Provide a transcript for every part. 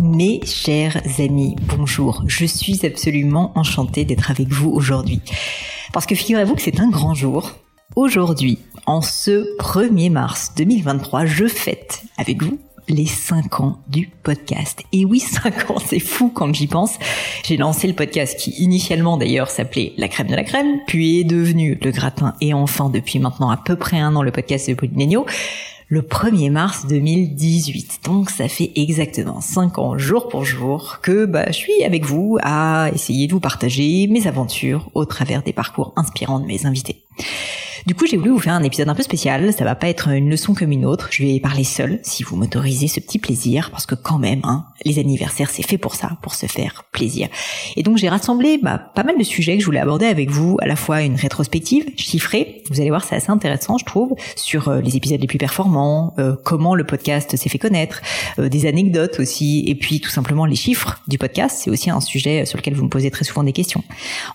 Mes chers amis, bonjour. Je suis absolument enchantée d'être avec vous aujourd'hui. Parce que figurez-vous que c'est un grand jour. Aujourd'hui, en ce 1er mars 2023, je fête avec vous les 5 ans du podcast. Et oui, 5 ans, c'est fou quand j'y pense. J'ai lancé le podcast qui initialement d'ailleurs s'appelait La crème de la crème, puis est devenu Le gratin et enfin depuis maintenant à peu près un an le podcast de Pauline le 1er mars 2018. Donc ça fait exactement 5 ans jour pour jour que bah, je suis avec vous à essayer de vous partager mes aventures au travers des parcours inspirants de mes invités. Du coup, j'ai voulu vous faire un épisode un peu spécial. Ça va pas être une leçon comme une autre. Je vais parler seule, si vous m'autorisez ce petit plaisir, parce que quand même, hein, les anniversaires, c'est fait pour ça, pour se faire plaisir. Et donc, j'ai rassemblé bah, pas mal de sujets que je voulais aborder avec vous, à la fois une rétrospective chiffrée. Vous allez voir, c'est assez intéressant, je trouve, sur euh, les épisodes les plus performants, euh, comment le podcast s'est fait connaître, euh, des anecdotes aussi, et puis tout simplement les chiffres du podcast. C'est aussi un sujet sur lequel vous me posez très souvent des questions.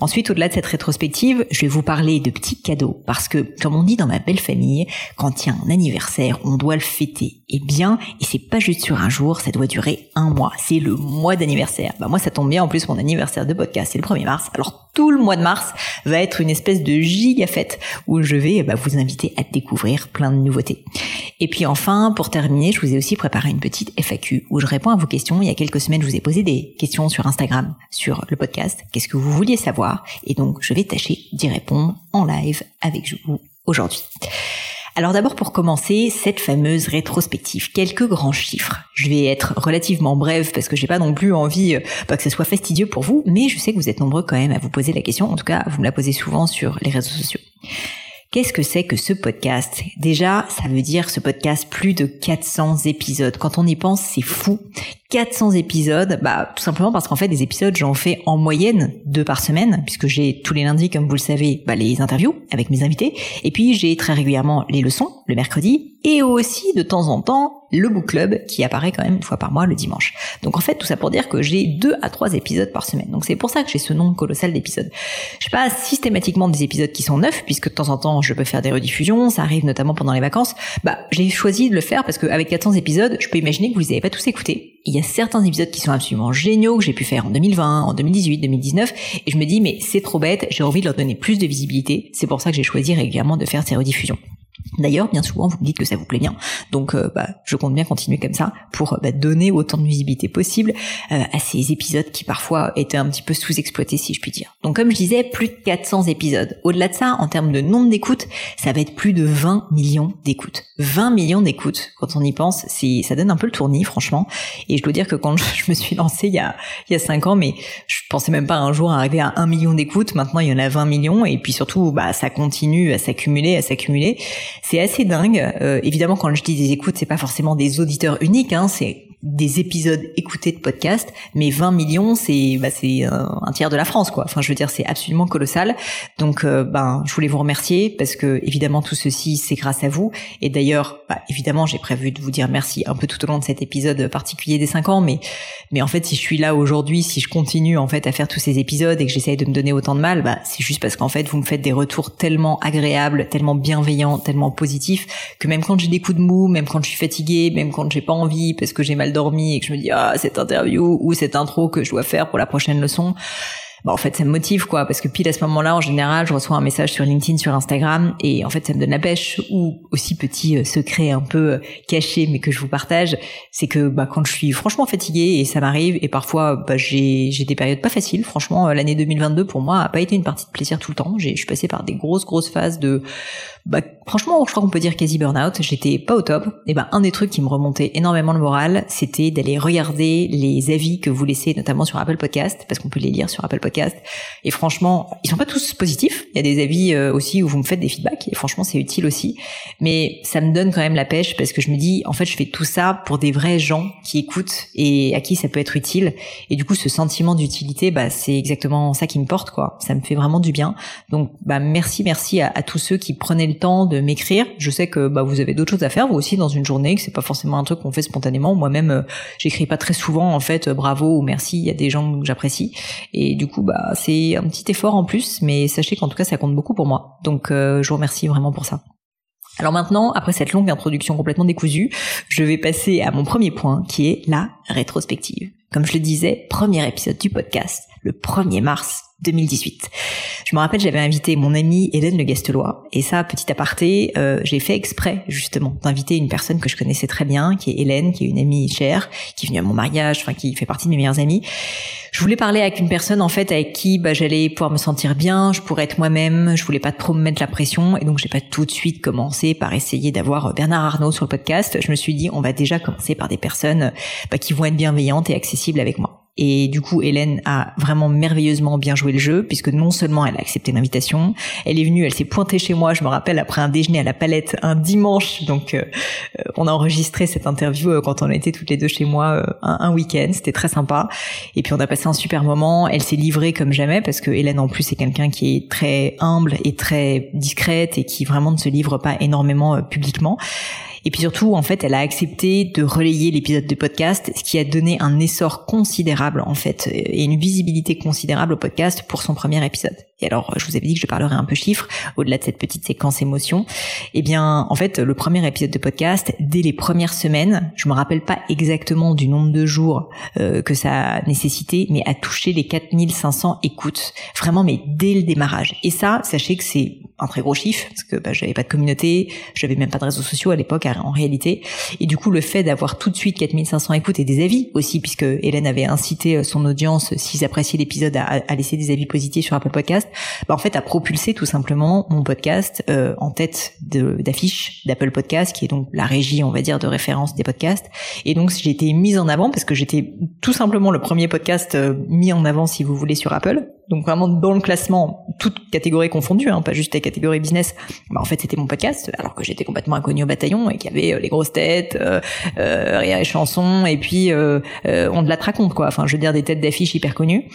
Ensuite, au-delà de cette rétrospective, je vais vous parler de petits cadeaux, parce que comme on dit dans ma belle famille, quand il y a un anniversaire, on doit le fêter. Et bien, et c'est pas juste sur un jour, ça doit durer un mois. C'est le mois d'anniversaire. Bah moi, ça tombe bien. En plus, mon anniversaire de podcast, c'est le 1er mars. Alors, tout le mois de mars va être une espèce de giga fête où je vais bah, vous inviter à découvrir plein de nouveautés. Et puis enfin, pour terminer, je vous ai aussi préparé une petite FAQ où je réponds à vos questions. Il y a quelques semaines, je vous ai posé des questions sur Instagram, sur le podcast. Qu'est-ce que vous vouliez savoir? Et donc, je vais tâcher d'y répondre en live avec vous aujourd'hui. Alors d'abord pour commencer, cette fameuse rétrospective, quelques grands chiffres. Je vais être relativement brève parce que j'ai pas non plus envie euh, que ce soit fastidieux pour vous, mais je sais que vous êtes nombreux quand même à vous poser la question, en tout cas vous me la posez souvent sur les réseaux sociaux. Qu'est-ce que c'est que ce podcast? Déjà, ça veut dire ce podcast plus de 400 épisodes. Quand on y pense, c'est fou. 400 épisodes, bah tout simplement parce qu'en fait des épisodes j'en fais en moyenne deux par semaine puisque j'ai tous les lundis comme vous le savez bah, les interviews avec mes invités et puis j'ai très régulièrement les leçons le mercredi et aussi de temps en temps le book club qui apparaît quand même une fois par mois le dimanche. Donc en fait tout ça pour dire que j'ai deux à trois épisodes par semaine. Donc c'est pour ça que j'ai ce nombre colossal d'épisodes. Je pas systématiquement des épisodes qui sont neufs puisque de temps en temps je peux faire des rediffusions, ça arrive notamment pendant les vacances. Bah j'ai choisi de le faire parce qu'avec 400 épisodes, je peux imaginer que vous les avez pas tous écoutés il y a certains épisodes qui sont absolument géniaux que j'ai pu faire en 2020, en 2018, 2019, et je me dis mais c'est trop bête, j'ai envie de leur donner plus de visibilité. C'est pour ça que j'ai choisi régulièrement de faire ces rediffusions. D'ailleurs, bien souvent, vous me dites que ça vous plaît bien, donc euh, bah, je compte bien continuer comme ça pour bah, donner autant de visibilité possible euh, à ces épisodes qui parfois étaient un petit peu sous-exploités, si je puis dire. Donc, comme je disais, plus de 400 épisodes. Au-delà de ça, en termes de nombre d'écoutes, ça va être plus de 20 millions d'écoutes. 20 millions d'écoutes, quand on y pense, ça donne un peu le tournis, franchement. Et je dois dire que quand je me suis lancée il y a il y a 5 ans, mais je pensais même pas un jour arriver à 1 million d'écoutes. Maintenant, il y en a 20 millions, et puis surtout, bah, ça continue à s'accumuler, à s'accumuler. C'est assez dingue. Euh, évidemment, quand je dis des écoutes, c'est pas forcément des auditeurs uniques, hein, c'est des épisodes écoutés de podcast, mais 20 millions, c'est bah, c'est un tiers de la France, quoi. Enfin, je veux dire, c'est absolument colossal. Donc, euh, ben, je voulais vous remercier parce que évidemment tout ceci, c'est grâce à vous. Et d'ailleurs, bah, évidemment, j'ai prévu de vous dire merci un peu tout au long de cet épisode particulier des 5 ans, mais mais en fait, si je suis là aujourd'hui, si je continue en fait à faire tous ces épisodes et que j'essaye de me donner autant de mal, bah, c'est juste parce qu'en fait, vous me faites des retours tellement agréables, tellement bienveillants, tellement positifs que même quand j'ai des coups de mou, même quand je suis fatiguée, même quand j'ai pas envie parce que j'ai mal dormi et que je me dis ah cette interview ou cette intro que je dois faire pour la prochaine leçon, bah, en fait ça me motive quoi parce que pile à ce moment-là en général je reçois un message sur LinkedIn sur Instagram et en fait ça me donne la pêche ou aussi petit euh, secret un peu euh, caché mais que je vous partage c'est que bah quand je suis franchement fatiguée et ça m'arrive et parfois bah, j'ai j'ai des périodes pas faciles franchement euh, l'année 2022 pour moi a pas été une partie de plaisir tout le temps. J'ai je suis passée par des grosses grosses phases de bah franchement je crois qu'on peut dire quasi burn-out. J'étais pas au top. Et bah un des trucs qui me remontait énormément le moral c'était d'aller regarder les avis que vous laissez notamment sur Apple Podcast parce qu'on peut les lire sur Apple Podcast et franchement, ils sont pas tous positifs. Il y a des avis euh, aussi où vous me faites des feedbacks. Et franchement, c'est utile aussi. Mais ça me donne quand même la pêche parce que je me dis, en fait, je fais tout ça pour des vrais gens qui écoutent et à qui ça peut être utile. Et du coup, ce sentiment d'utilité, bah, c'est exactement ça qui me porte, quoi. Ça me fait vraiment du bien. Donc, bah, merci, merci à, tous ceux qui prenaient le temps de m'écrire. Je sais que bah, vous avez d'autres choses à faire, vous aussi, dans une journée, que c'est pas forcément un truc qu'on fait spontanément. Moi-même, euh, j'écris pas très souvent, en fait, bravo ou merci. Il y a des gens que j'apprécie. Et du coup, bah, c'est un petit effort en plus, mais sachez qu'en tout cas, ça compte beaucoup pour moi. Donc, euh, je vous remercie vraiment pour ça. Alors maintenant, après cette longue introduction complètement décousue, je vais passer à mon premier point qui est la rétrospective. Comme je le disais, premier épisode du podcast, le 1er mars 2018. Je me rappelle, j'avais invité mon amie Hélène Le Gastelois, et ça, petit aparté, euh, j'ai fait exprès justement d'inviter une personne que je connaissais très bien, qui est Hélène, qui est une amie chère, qui est venue à mon mariage, enfin qui fait partie de mes meilleures amies. Je voulais parler avec une personne en fait avec qui bah, j'allais pouvoir me sentir bien, je pourrais être moi-même, je voulais pas trop me mettre la pression, et donc j'ai pas tout de suite commencé par essayer d'avoir Bernard Arnault sur le podcast. Je me suis dit, on va déjà commencer par des personnes bah, qui vont être bienveillantes et accessibles avec moi. Et du coup, Hélène a vraiment merveilleusement bien joué le jeu, puisque non seulement elle a accepté l'invitation, elle est venue, elle s'est pointée chez moi, je me rappelle, après un déjeuner à la palette un dimanche. Donc, euh, euh, on a enregistré cette interview euh, quand on était toutes les deux chez moi un, un week-end. C'était très sympa. Et puis, on a passé un super moment. Elle s'est livrée comme jamais, parce que Hélène, en plus, c'est quelqu'un qui est très humble et très discrète et qui vraiment ne se livre pas énormément publiquement. Et puis surtout, en fait, elle a accepté de relayer l'épisode de podcast, ce qui a donné un essor considérable, en fait, et une visibilité considérable au podcast pour son premier épisode. Et alors, je vous avais dit que je parlerai un peu chiffres, au-delà de cette petite séquence émotion. Eh bien, en fait, le premier épisode de podcast, dès les premières semaines, je me rappelle pas exactement du nombre de jours euh, que ça a nécessité, mais a touché les 4500 écoutes. Vraiment, mais dès le démarrage. Et ça, sachez que c'est un très gros chiffre parce que bah, j'avais pas de communauté, j'avais même pas de réseaux sociaux à l'époque en réalité. Et du coup, le fait d'avoir tout de suite 4500 écoutes et des avis aussi, puisque Hélène avait incité euh, son audience, s'ils appréciaient l'épisode, à, laisser des avis positifs sur Apple Podcast, bah, en fait, a propulsé tout simplement mon podcast euh, en tête d'affiche d'Apple Podcast, qui est donc la régie, on va dire, de référence des podcasts. Et donc, j'ai été mise en avant parce que j'étais tout simplement le premier podcast euh, mis en avant, si vous voulez, sur Apple donc vraiment dans le classement, toutes catégories confondues, hein, pas juste la catégorie business. Bah, en fait, c'était mon podcast, alors que j'étais complètement inconnu au bataillon et qu'il y avait euh, les grosses têtes, euh, euh, et chansons, et puis euh, euh, on de la raconte quoi. Enfin, je veux dire des têtes d'affiches hyper connues.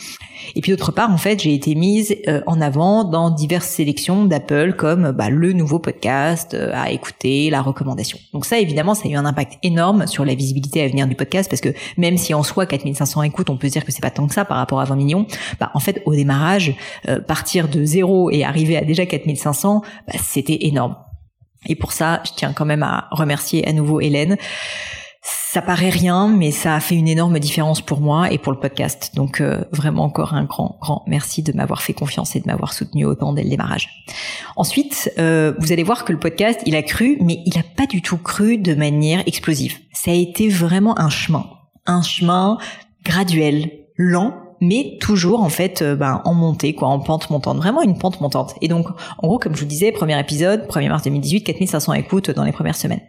Et puis d'autre part, en fait, j'ai été mise en avant dans diverses sélections d'Apple comme bah, le nouveau podcast à écouter, la recommandation. Donc ça, évidemment, ça a eu un impact énorme sur la visibilité à venir du podcast parce que même si en soi 4500 écoutes, on peut se dire que c'est pas tant que ça par rapport à 20 millions, bah en fait au démarrage, euh, partir de zéro et arriver à déjà 4500, bah, c'était énorme. Et pour ça, je tiens quand même à remercier à nouveau Hélène. Ça paraît rien, mais ça a fait une énorme différence pour moi et pour le podcast. Donc euh, vraiment encore un grand, grand merci de m'avoir fait confiance et de m'avoir soutenu autant dès le démarrage. Ensuite, euh, vous allez voir que le podcast, il a cru, mais il n'a pas du tout cru de manière explosive. Ça a été vraiment un chemin, un chemin graduel, lent, mais toujours en fait euh, ben, en montée, quoi, en pente montante, vraiment une pente montante. Et donc, en gros, comme je vous disais, premier épisode, 1er mars 2018, 4500 écoutes dans les premières semaines.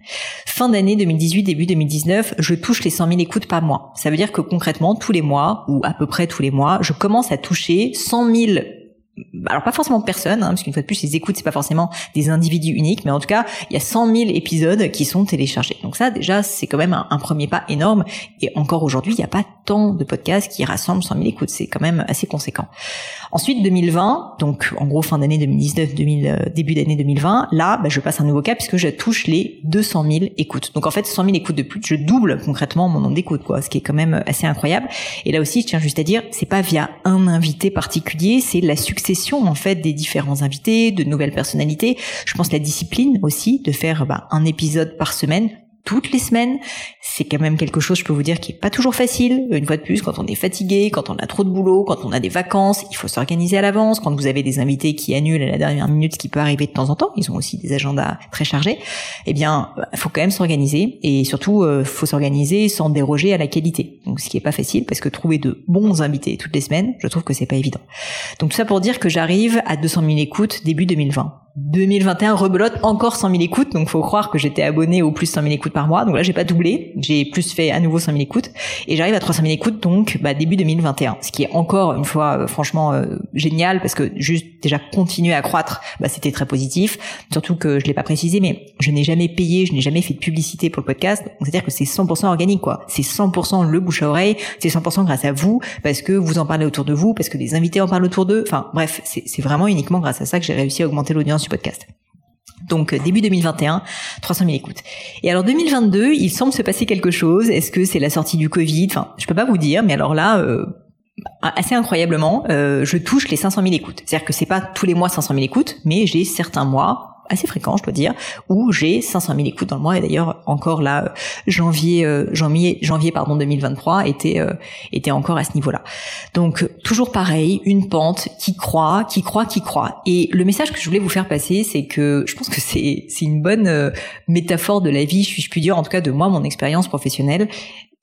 Fin d'année 2018, début 2019, je touche les 100 000 écoutes par mois. Ça veut dire que concrètement, tous les mois, ou à peu près tous les mois, je commence à toucher 100 000 alors pas forcément personne, hein, parce qu'une fois de plus, les écoutes, c'est pas forcément des individus uniques, mais en tout cas, il y a 100 000 épisodes qui sont téléchargés. Donc ça, déjà, c'est quand même un, premier pas énorme. Et encore aujourd'hui, il n'y a pas tant de podcasts qui rassemblent 100 000 écoutes. C'est quand même assez conséquent. Ensuite, 2020, donc en gros fin d'année 2019, 2000, euh, début d'année 2020, là, bah, je passe un nouveau cap puisque je touche les 200 000 écoutes. Donc en fait, 100 000 écoutes de plus, je double concrètement mon nombre d'écoutes, quoi, ce qui est quand même assez incroyable. Et là aussi, je tiens juste à dire, c'est pas via un invité particulier, c'est la succession en fait des différents invités, de nouvelles personnalités. Je pense la discipline aussi de faire bah, un épisode par semaine toutes les semaines. C'est quand même quelque chose, je peux vous dire, qui est pas toujours facile. Une fois de plus, quand on est fatigué, quand on a trop de boulot, quand on a des vacances, il faut s'organiser à l'avance. Quand vous avez des invités qui annulent à la dernière minute, ce qui peut arriver de temps en temps, ils ont aussi des agendas très chargés. Eh bien, bah, faut quand même s'organiser et surtout, euh, faut s'organiser sans déroger à la qualité. Donc, ce qui est pas facile parce que trouver de bons invités toutes les semaines, je trouve que c'est pas évident. Donc, tout ça pour dire que j'arrive à 200 000 écoutes début 2020. 2021 rebelote encore 100 000 écoutes, donc faut croire que j'étais abonné au plus 100 000 écoutes par mois. Donc là, j'ai pas doublé, j'ai plus fait à nouveau 100 000 écoutes et j'arrive à 300 000 écoutes donc bah, début 2021, ce qui est encore une fois euh, franchement euh, génial parce que juste déjà continuer à croître, bah, c'était très positif. Surtout que je l'ai pas précisé, mais je n'ai jamais payé, je n'ai jamais fait de publicité pour le podcast. C'est-à-dire que c'est 100% organique quoi. C'est 100% le bouche à oreille, c'est 100% grâce à vous parce que vous en parlez autour de vous, parce que des invités en parlent autour d'eux. Enfin bref, c'est vraiment uniquement grâce à ça que j'ai réussi à augmenter l'audience du podcast. Donc euh, début 2021, 300 000 écoutes. Et alors 2022, il semble se passer quelque chose. Est-ce que c'est la sortie du Covid? Enfin, je peux pas vous dire, mais alors là, euh, assez incroyablement, euh, je touche les 500 000 écoutes. C'est-à-dire que c'est pas tous les mois 500 000 écoutes, mais j'ai certains mois assez fréquent, je dois dire, où j'ai 500 000 écoutes dans le mois. Et d'ailleurs, encore là, janvier, euh, janvier, janvier, pardon, 2023 était euh, était encore à ce niveau-là. Donc toujours pareil, une pente qui croît, qui croît, qui croît. Et le message que je voulais vous faire passer, c'est que je pense que c'est c'est une bonne euh, métaphore de la vie, je puis dire, en tout cas de moi, mon expérience professionnelle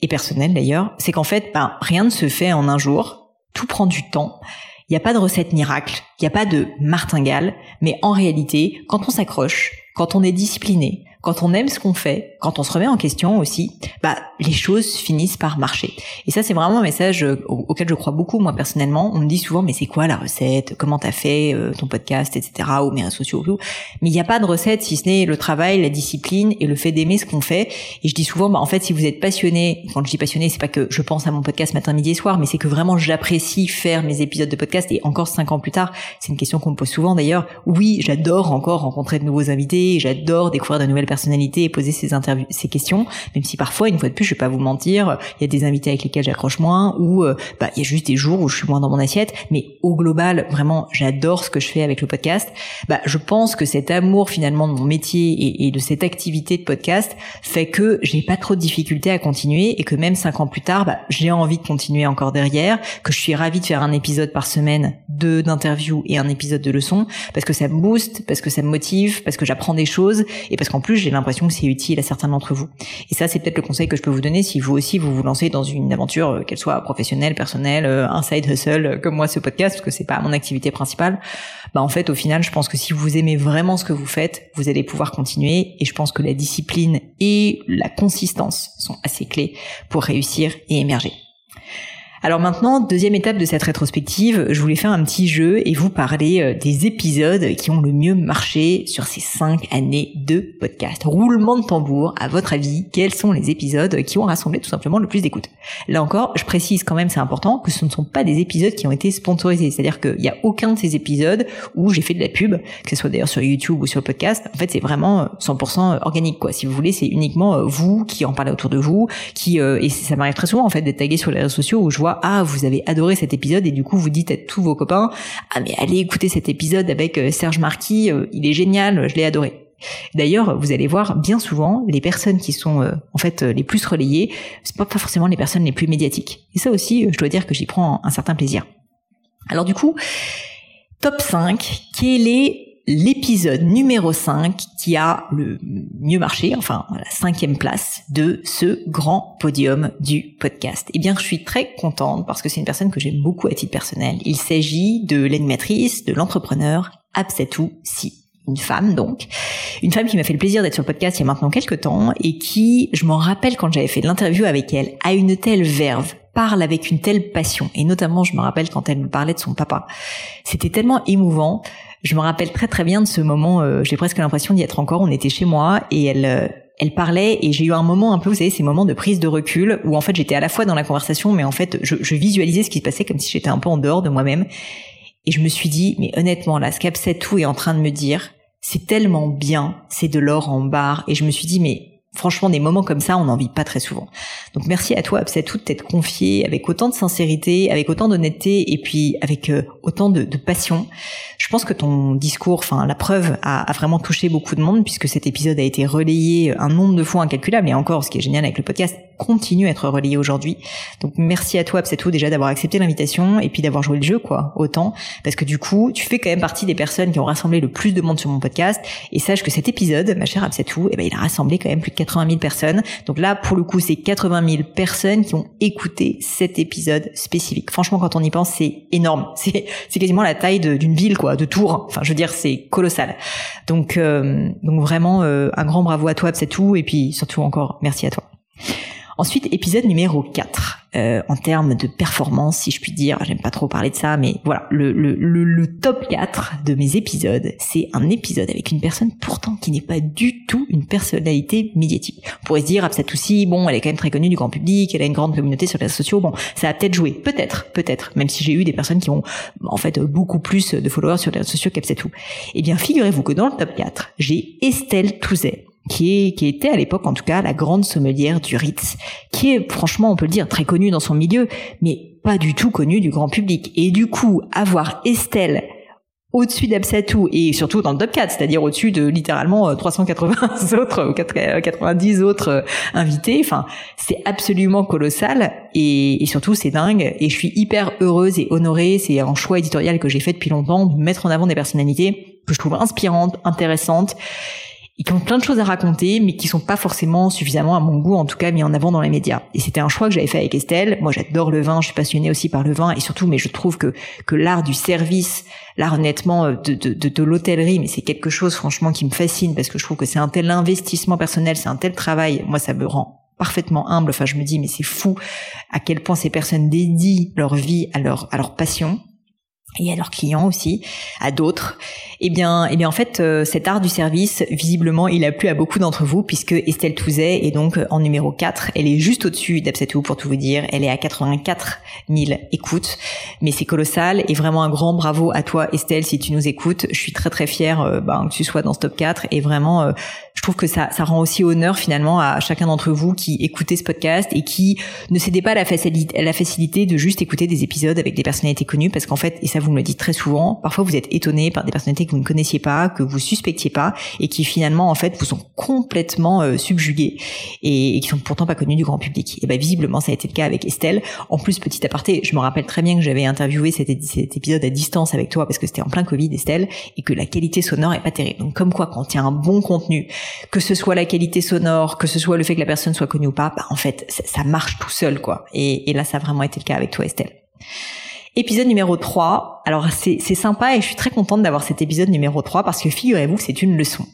et personnelle d'ailleurs, c'est qu'en fait, ben, rien ne se fait en un jour, tout prend du temps. Il n'y a pas de recette miracle, il n'y a pas de martingale, mais en réalité, quand on s'accroche, quand on est discipliné, quand on aime ce qu'on fait, quand on se remet en question aussi, bah les choses finissent par marcher. Et ça c'est vraiment un message euh, auquel je crois beaucoup moi personnellement. On me dit souvent mais c'est quoi la recette? Comment t'as fait euh, ton podcast, etc. ou mes réseaux sociaux tout. Mais il n'y a pas de recette si ce n'est le travail, la discipline et le fait d'aimer ce qu'on fait. Et je dis souvent bah en fait si vous êtes passionné, quand je dis passionné c'est pas que je pense à mon podcast matin, midi et soir, mais c'est que vraiment j'apprécie faire mes épisodes de podcast. Et encore cinq ans plus tard, c'est une question qu'on me pose souvent d'ailleurs. Oui, j'adore encore rencontrer de nouveaux invités, j'adore découvrir de nouvelles personnalités et poser ces interviews, ces questions, même si parfois, une fois de plus, je vais pas vous mentir, il y a des invités avec lesquels j'accroche moins, ou euh, bah, il y a juste des jours où je suis moins dans mon assiette, mais au global, vraiment, j'adore ce que je fais avec le podcast. Bah, je pense que cet amour finalement de mon métier et, de cette activité de podcast fait que j'ai pas trop de difficultés à continuer et que même cinq ans plus tard, bah, j'ai envie de continuer encore derrière, que je suis ravie de faire un épisode par semaine de d'interview et un épisode de leçon parce que ça me booste, parce que ça me motive, parce que j'apprends des choses et parce qu'en plus j'ai l'impression que c'est utile à certains d'entre vous. Et ça, c'est peut-être le conseil que je peux vous donner si vous aussi vous vous lancez dans une aventure, euh, qu'elle soit professionnelle, personnelle, euh, un side hustle, euh, comme moi ce podcast, parce que c'est pas mon activité principale. Bah en fait, au final, je pense que si vous aimez vraiment ce que vous faites, vous allez pouvoir continuer. Et je pense que la discipline et la consistance sont assez clés pour réussir et émerger. Alors maintenant, deuxième étape de cette rétrospective, je voulais faire un petit jeu et vous parler euh, des épisodes qui ont le mieux marché sur ces cinq années de podcast. Roulement de tambour, à votre avis, quels sont les épisodes qui ont rassemblé tout simplement le plus d'écoute Là encore, je précise quand même, c'est important, que ce ne sont pas des épisodes qui ont été sponsorisés. C'est-à-dire qu'il n'y a aucun de ces épisodes où j'ai fait de la pub, que ce soit d'ailleurs sur YouTube ou sur le podcast. En fait, c'est vraiment 100% euh, organique, quoi. Si vous voulez, c'est uniquement euh, vous qui en parlez autour de vous, qui et ça m'arrive très souvent en fait d'être tagué sur les réseaux sociaux où je vois ah vous avez adoré cet épisode et du coup vous dites à tous vos copains ah mais allez écouter cet épisode avec euh, Serge Marquis, euh, il est génial, je l'ai adoré. D'ailleurs, vous allez voir bien souvent les personnes qui sont euh, en fait les plus relayées, c'est pas forcément les personnes les plus médiatiques. Et ça aussi, je dois dire que j'y prends un certain plaisir. Alors du coup, top 5, quel est l'épisode numéro 5 qui a le mieux marché, enfin la cinquième place de ce grand podium du podcast. Eh bien, je suis très contente parce que c'est une personne que j'aime beaucoup à titre personnel. Il s'agit de l'animatrice, de l'entrepreneur Absatou Si une femme donc, une femme qui m'a fait le plaisir d'être sur le podcast il y a maintenant quelques temps et qui, je m'en rappelle quand j'avais fait l'interview avec elle, a une telle verve, parle avec une telle passion et notamment je me rappelle quand elle me parlait de son papa. C'était tellement émouvant je me rappelle très très bien de ce moment. Euh, j'ai presque l'impression d'y être encore. On était chez moi et elle euh, elle parlait et j'ai eu un moment un peu, vous savez, ces moments de prise de recul où en fait j'étais à la fois dans la conversation, mais en fait je, je visualisais ce qui se passait comme si j'étais un peu en dehors de moi-même. Et je me suis dit, mais honnêtement, là, ce tout est en train de me dire, c'est tellement bien, c'est de l'or en barre. Et je me suis dit, mais franchement, des moments comme ça, on n'en vit pas très souvent. Donc merci à toi, Absetou, de t'être confié avec autant de sincérité, avec autant d'honnêteté et puis avec euh, autant de, passion. Je pense que ton discours, enfin la preuve, a, vraiment touché beaucoup de monde puisque cet épisode a été relayé un nombre de fois incalculable. Et encore, ce qui est génial avec le podcast, continue à être relayé aujourd'hui. Donc merci à toi, tout déjà d'avoir accepté l'invitation et puis d'avoir joué le jeu, quoi, autant. Parce que du coup, tu fais quand même partie des personnes qui ont rassemblé le plus de monde sur mon podcast. Et sache que cet épisode, ma chère Absetou, eh ben, il a rassemblé quand même plus de 80 000 personnes. Donc là, pour le coup, c'est 80 000 personnes qui ont écouté cet épisode spécifique. Franchement, quand on y pense, c'est énorme. C'est, c'est quasiment la taille d'une ville, quoi, de Tours. Enfin, je veux dire, c'est colossal. Donc, euh, donc vraiment, euh, un grand bravo à toi, Absetou, et puis surtout encore, merci à toi. Ensuite, épisode numéro 4. Euh, en termes de performance, si je puis dire, j'aime pas trop parler de ça, mais voilà, le, le, le, top 4 de mes épisodes, c'est un épisode avec une personne pourtant qui n'est pas du tout une personnalité médiatique. On pourrait se dire, ah, cette aussi, bon, elle est quand même très connue du grand public, elle a une grande communauté sur les réseaux sociaux, bon, ça a peut-être joué, peut-être, peut-être, même si j'ai eu des personnes qui ont en fait beaucoup plus de followers sur les réseaux sociaux qu'Absetou. Eh bien, figurez-vous que dans le top 4, j'ai Estelle Touzet, qui, est, qui était à l'époque en tout cas la grande sommelière du Ritz, qui est franchement on peut le dire très connue dans son milieu, mais pas du tout connue du grand public. Et du coup, avoir Estelle au-dessus d'Absatou et surtout dans le top 4, c'est-à-dire au-dessus de littéralement 380 euh, autres ou 90 autres euh, invités. Enfin, c'est absolument colossal et, et surtout c'est dingue et je suis hyper heureuse et honorée. C'est un choix éditorial que j'ai fait depuis longtemps de mettre en avant des personnalités que je trouve inspirantes, intéressantes et qui ont plein de choses à raconter, mais qui sont pas forcément suffisamment à mon goût, en tout cas mis en avant dans les médias. Et c'était un choix que j'avais fait avec Estelle. Moi, j'adore le vin, je suis passionnée aussi par le vin, et surtout, mais je trouve que que l'art du service, l'art honnêtement euh, de, de, de, de l'hôtellerie, mais c'est quelque chose franchement qui me fascine parce que je trouve que c'est un tel investissement personnel, c'est un tel travail. Moi, ça me rend parfaitement humble. Enfin, je me dis, mais c'est fou à quel point ces personnes dédient leur vie à leur à leur passion et à leurs clients aussi, à d'autres. Eh bien, eh bien en fait, euh, cet art du service, visiblement, il a plu à beaucoup d'entre vous puisque Estelle Touzet est donc en numéro 4. Elle est juste au-dessus d'Absetou pour tout vous dire. Elle est à 84 000 écoutes, mais c'est colossal et vraiment un grand bravo à toi Estelle si tu nous écoutes. Je suis très très fière euh, ben, que tu sois dans ce top 4 et vraiment, euh, je trouve que ça, ça rend aussi honneur finalement à chacun d'entre vous qui écoutez ce podcast et qui ne cédez pas à la facilité, de juste écouter des épisodes avec des personnalités connues parce qu'en fait, vous me le dites très souvent, parfois vous êtes étonné par des personnalités que vous ne connaissiez pas, que vous suspectiez pas, et qui finalement en fait vous sont complètement euh, subjugués et, qui sont pourtant pas connus du grand public. Et ben visiblement ça a été le cas avec Estelle. En plus petit aparté, je me rappelle très bien que j'avais interviewé cet, épisode à distance avec toi parce que c'était en plein Covid Estelle et que la qualité sonore est pas terrible. Donc comme quoi quand il y un bon contenu, que ce soit la qualité sonore, que ce soit le fait que la personne soit connue ou pas, bah, en fait ça, ça marche tout seul quoi. Et, et là ça a vraiment été le cas avec toi Estelle. Épisode numéro 3. Alors c'est sympa et je suis très contente d'avoir cet épisode numéro 3 parce que figurez-vous c'est une leçon.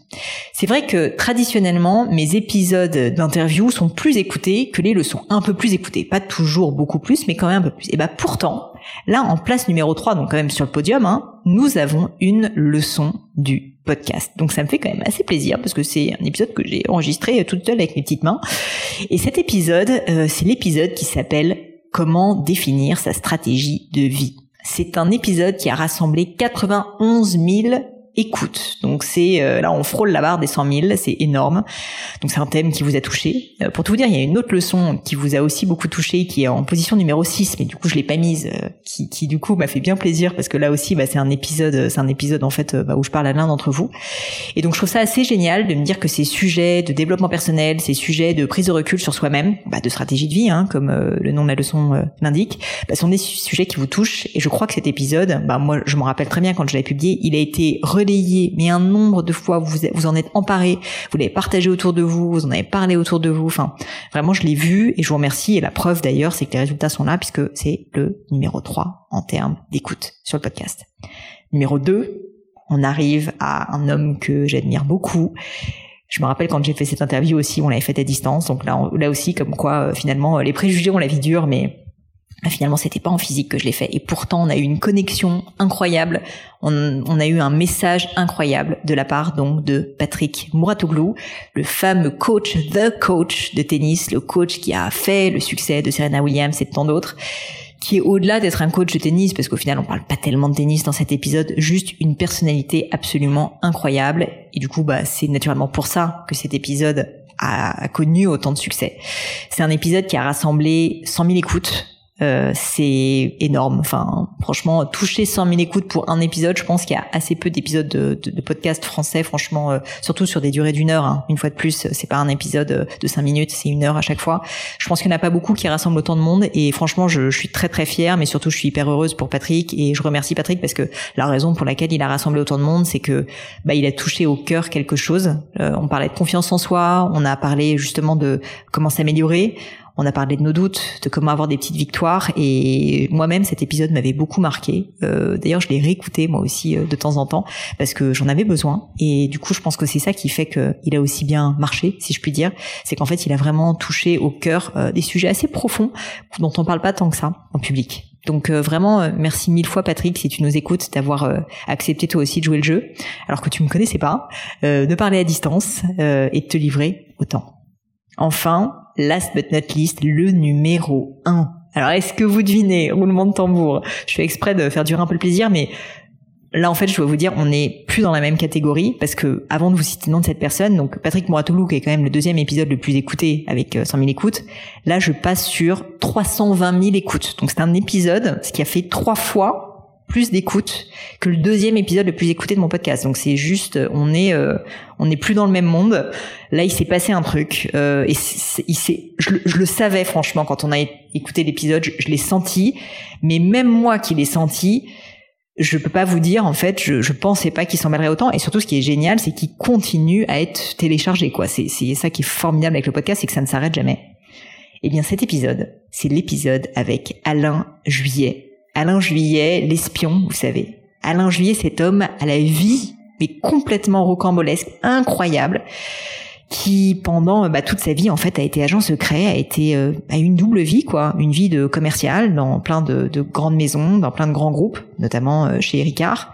C'est vrai que traditionnellement, mes épisodes d'interview sont plus écoutés que les leçons. Un peu plus écoutés. Pas toujours beaucoup plus, mais quand même un peu plus. Et bah pourtant, là en place numéro 3, donc quand même sur le podium, hein, nous avons une leçon du podcast. Donc ça me fait quand même assez plaisir parce que c'est un épisode que j'ai enregistré toute seule avec mes petites mains. Et cet épisode, euh, c'est l'épisode qui s'appelle comment définir sa stratégie de vie. C'est un épisode qui a rassemblé 91 000 écoute. Donc c'est euh, là on frôle la barre des 100 000, c'est énorme. Donc c'est un thème qui vous a touché. Euh, pour tout vous dire, il y a une autre leçon qui vous a aussi beaucoup touché, qui est en position numéro 6, mais du coup je l'ai pas mise, euh, qui, qui du coup m'a fait bien plaisir parce que là aussi bah, c'est un épisode, c'est un épisode en fait bah, où je parle à l'un d'entre vous. Et donc je trouve ça assez génial de me dire que ces sujets de développement personnel, ces sujets de prise de recul sur soi-même, bah, de stratégie de vie, hein, comme le nom de la leçon l'indique, bah, sont des sujets qui vous touchent. Et je crois que cet épisode, bah, moi je me rappelle très bien quand je l'avais publié, il a été mais un nombre de fois vous vous en êtes emparé, vous l'avez partagé autour de vous, vous en avez parlé autour de vous. Enfin, vraiment, je l'ai vu et je vous remercie. Et la preuve d'ailleurs, c'est que les résultats sont là puisque c'est le numéro 3 en termes d'écoute sur le podcast. Numéro 2, on arrive à un homme que j'admire beaucoup. Je me rappelle quand j'ai fait cette interview aussi, on l'avait faite à distance. Donc là, là aussi, comme quoi euh, finalement, les préjugés ont la vie dure, mais finalement, c'était pas en physique que je l'ai fait. Et pourtant, on a eu une connexion incroyable. On, a eu un message incroyable de la part donc de Patrick Mouratoglou, le fameux coach, the coach de tennis, le coach qui a fait le succès de Serena Williams et de tant d'autres qui est au-delà d'être un coach de tennis, parce qu'au final on parle pas tellement de tennis dans cet épisode, juste une personnalité absolument incroyable. Et du coup, bah, c'est naturellement pour ça que cet épisode a, connu autant de succès. C'est un épisode qui a rassemblé 100 000 écoutes euh, c'est énorme. Enfin, franchement, toucher 100 000 écoutes pour un épisode, je pense qu'il y a assez peu d'épisodes de, de, de podcast français, franchement, euh, surtout sur des durées d'une heure. Hein. Une fois de plus, c'est pas un épisode euh, de 5 minutes, c'est une heure à chaque fois. Je pense qu'il n'y en a pas beaucoup qui rassemblent autant de monde et franchement, je, je, suis très très fière, mais surtout, je suis hyper heureuse pour Patrick et je remercie Patrick parce que la raison pour laquelle il a rassemblé autant de monde, c'est que bah, il a touché au cœur quelque chose. on parlait de confiance en soi, on a parlé justement de comment s'améliorer. On a parlé de nos doutes, de comment avoir des petites victoires. Et moi-même, cet épisode m'avait beaucoup marqué. Euh, d'ailleurs, je l'ai réécouté moi aussi euh, de temps en temps parce que j'en avais besoin. Et du coup, je pense que c'est ça qui fait qu'il a aussi bien marché, si je puis dire. C'est qu'en fait, il a vraiment touché au cœur euh, des sujets assez profonds dont on parle pas tant que ça en public. Donc vraiment, merci mille fois Patrick si tu nous écoutes d'avoir accepté toi aussi de jouer le jeu, alors que tu me connaissais pas, de parler à distance et de te livrer autant. Enfin, last but not least, le numéro 1. Alors, est-ce que vous devinez Roulement de tambour? Je fais exprès de faire durer un peu le plaisir, mais là, en fait, je dois vous dire, on n'est plus dans la même catégorie, parce que avant de vous citer le nom de cette personne, donc Patrick Mouratoglou, qui est quand même le deuxième épisode le plus écouté, avec 100 euh, 000 écoutes, là, je passe sur 320 000 écoutes. Donc, c'est un épisode, ce qui a fait trois fois plus d'écoute que le deuxième épisode le plus écouté de mon podcast. Donc c'est juste, on est, euh, on n'est plus dans le même monde. Là, il s'est passé un truc euh, et il s'est, je, le savais franchement quand on a écouté l'épisode, je, l'ai senti. Mais même moi qui l'ai senti, je peux pas vous dire en fait, je, je pensais pas qu'il s'emballerait autant. Et surtout, ce qui est génial, c'est qu'il continue à être téléchargé. Quoi, c'est c'est ça qui est formidable avec le podcast, c'est que ça ne s'arrête jamais. Eh bien, cet épisode, c'est l'épisode avec Alain Juillet Alain Juillet, l'espion, vous savez. Alain Juillet, cet homme à la vie, mais complètement rocambolesque, incroyable, qui pendant bah, toute sa vie en fait a été agent secret, a été euh, a une double vie quoi, une vie de commercial dans plein de, de grandes maisons, dans plein de grands groupes, notamment euh, chez Ricard,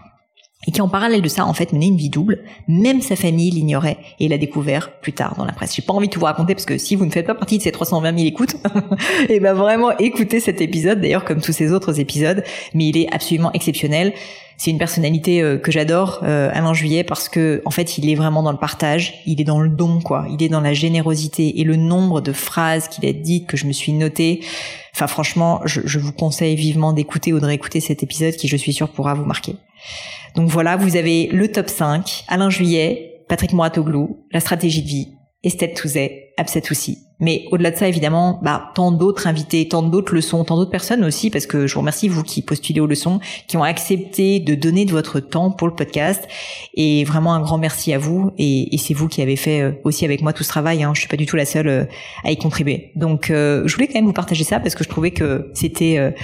et qui en parallèle de ça en fait menait une vie double. Même sa famille l'ignorait et l'a découvert plus tard dans la presse. J'ai pas envie de tout vous raconter parce que si vous ne faites pas partie de ces 320 000 écoutes, et eh ben vraiment écoutez cet épisode d'ailleurs comme tous ces autres épisodes, mais il est absolument exceptionnel. C'est une personnalité euh, que j'adore, euh, Alain Juillet, parce que en fait, il est vraiment dans le partage, il est dans le don, quoi. Il est dans la générosité et le nombre de phrases qu'il a dites que je me suis notées. Enfin, franchement, je, je vous conseille vivement d'écouter ou de réécouter cet épisode qui, je suis sûre, pourra vous marquer. Donc voilà, vous avez le top 5, Alain Juillet, Patrick Mouratoglou, la stratégie de vie, Estelle Touzet, Abset aussi. Mais au-delà de ça, évidemment, bah, tant d'autres invités, tant d'autres leçons, tant d'autres personnes aussi, parce que je vous remercie, vous qui postulez aux leçons, qui ont accepté de donner de votre temps pour le podcast. Et vraiment un grand merci à vous. Et, c'est vous qui avez fait euh, aussi avec moi tout ce travail. Hein. Je suis pas du tout la seule euh, à y contribuer. Donc, euh, je voulais quand même vous partager ça parce que je trouvais que c'était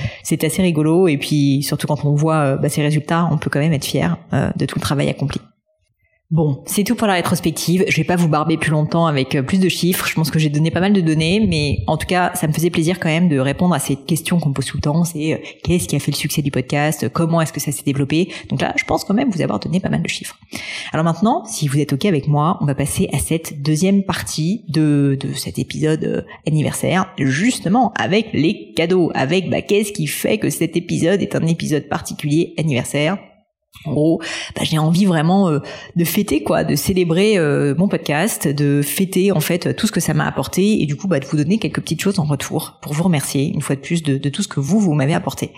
assez rigolo. Et puis, surtout quand on voit bah, ces résultats, on peut quand même être fier de tout le travail accompli. Bon, c'est tout pour la rétrospective. Je vais pas vous barber plus longtemps avec euh, plus de chiffres. Je pense que j'ai donné pas mal de données, mais en tout cas, ça me faisait plaisir quand même de répondre à cette question qu'on pose tout le temps. C'est euh, qu'est-ce qui a fait le succès du podcast? Comment est-ce que ça s'est développé? Donc là, je pense quand même vous avoir donné pas mal de chiffres. Alors maintenant, si vous êtes ok avec moi, on va passer à cette deuxième partie de, de cet épisode euh, anniversaire, justement avec les cadeaux, avec bah, qu'est-ce qui fait que cet épisode est un épisode particulier anniversaire? En gros, bah, j'ai envie vraiment euh, de fêter quoi, de célébrer euh, mon podcast, de fêter en fait tout ce que ça m'a apporté et du coup bah, de vous donner quelques petites choses en retour pour vous remercier une fois de plus de, de tout ce que vous vous m'avez apporté.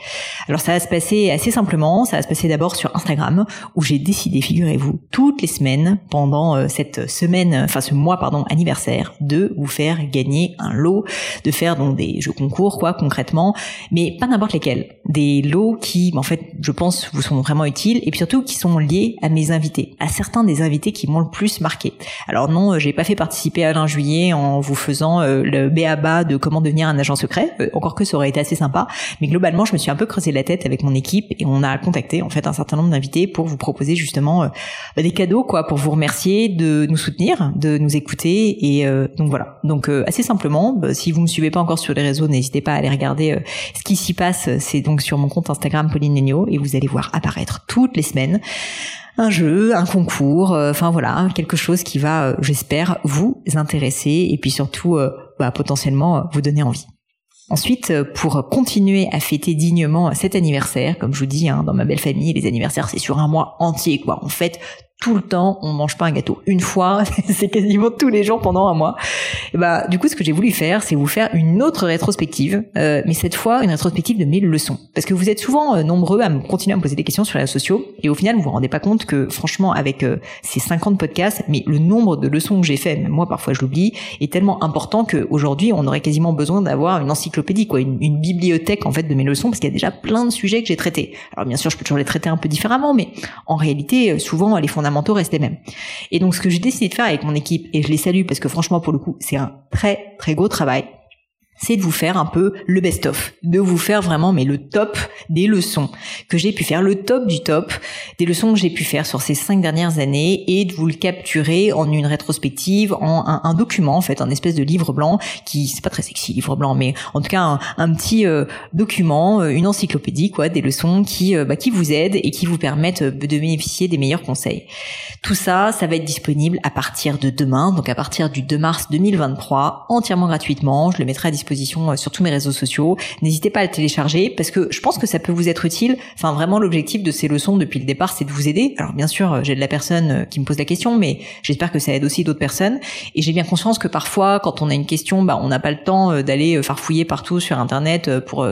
Alors ça va se passer assez simplement, ça va se passer d'abord sur Instagram où j'ai décidé, figurez-vous, toutes les semaines pendant euh, cette semaine, enfin ce mois pardon anniversaire, de vous faire gagner un lot, de faire donc des jeux concours quoi concrètement, mais pas n'importe lesquels, des lots qui en fait je pense vous sont vraiment utiles et puis surtout qui sont liés à mes invités, à certains des invités qui m'ont le plus marqué. Alors non, euh, j'ai pas fait participer Alain Juillet en vous faisant euh, le béaba de comment devenir un agent secret, euh, encore que ça aurait été assez sympa, mais globalement je me suis un peu creusé la tête avec mon équipe et on a contacté en fait un certain nombre d'invités pour vous proposer justement bah, des cadeaux quoi, pour vous remercier de nous soutenir, de nous écouter et donc voilà. Donc assez simplement, bah, si vous me suivez pas encore sur les réseaux, n'hésitez pas à aller regarder ce qui s'y passe. C'est donc sur mon compte Instagram Pauline Negno et vous allez voir apparaître toutes semaines un jeu, un concours, euh, enfin voilà, quelque chose qui va, euh, j'espère, vous intéresser et puis surtout euh, bah, potentiellement vous donner envie. Ensuite, pour continuer à fêter dignement cet anniversaire, comme je vous dis, hein, dans ma belle famille, les anniversaires c'est sur un mois entier, quoi. On fête tout le temps, on mange pas un gâteau une fois, c'est quasiment tous les jours pendant un mois. Et bah du coup ce que j'ai voulu faire, c'est vous faire une autre rétrospective, euh, mais cette fois une rétrospective de mes leçons, parce que vous êtes souvent euh, nombreux à me continuer à me poser des questions sur les réseaux sociaux, et au final vous vous rendez pas compte que franchement avec euh, ces 50 podcasts, mais le nombre de leçons que j'ai fait, moi parfois je l'oublie, est tellement important qu'aujourd'hui on aurait quasiment besoin d'avoir une encyclopédie, quoi, une, une, bibliothèque en fait de mes leçons, parce qu'il y a déjà plein de sujets que j'ai traités. Alors bien sûr je peux toujours les traiter un peu différemment, mais en réalité souvent les fondamentaux fondamentaux restent les mêmes. Et donc ce que j'ai décidé de faire avec mon équipe, et je les salue parce que franchement pour le coup c'est un très très gros travail, c'est de vous faire un peu le best-of, de vous faire vraiment mais le top des leçons que j'ai pu faire, le top du top des leçons que j'ai pu faire sur ces cinq dernières années et de vous le capturer en une rétrospective, en un, document en fait, un espèce de livre blanc qui c'est pas très sexy livre blanc, mais en tout cas un, petit euh, document, euh, une encyclopédie quoi, des leçons qui euh, bah, qui vous aident et qui vous permettent de bénéficier des meilleurs conseils. Tout ça, ça va être disponible à partir de demain, donc à partir du 2 mars 2023, entièrement gratuitement. Je le mettrai à disposition euh, sur tous mes réseaux sociaux. N'hésitez pas à le télécharger parce que je pense que ça peut vous être utile. Enfin, vraiment, l'objectif de ces leçons depuis le départ, c'est de vous aider. Alors, bien sûr, euh, j'ai de la personne euh, qui me pose la question, mais j'espère que ça aide aussi d'autres personnes. Et j'ai bien conscience que parfois, quand on a une question, bah, on n'a pas le temps d'aller farfouiller partout sur Internet pour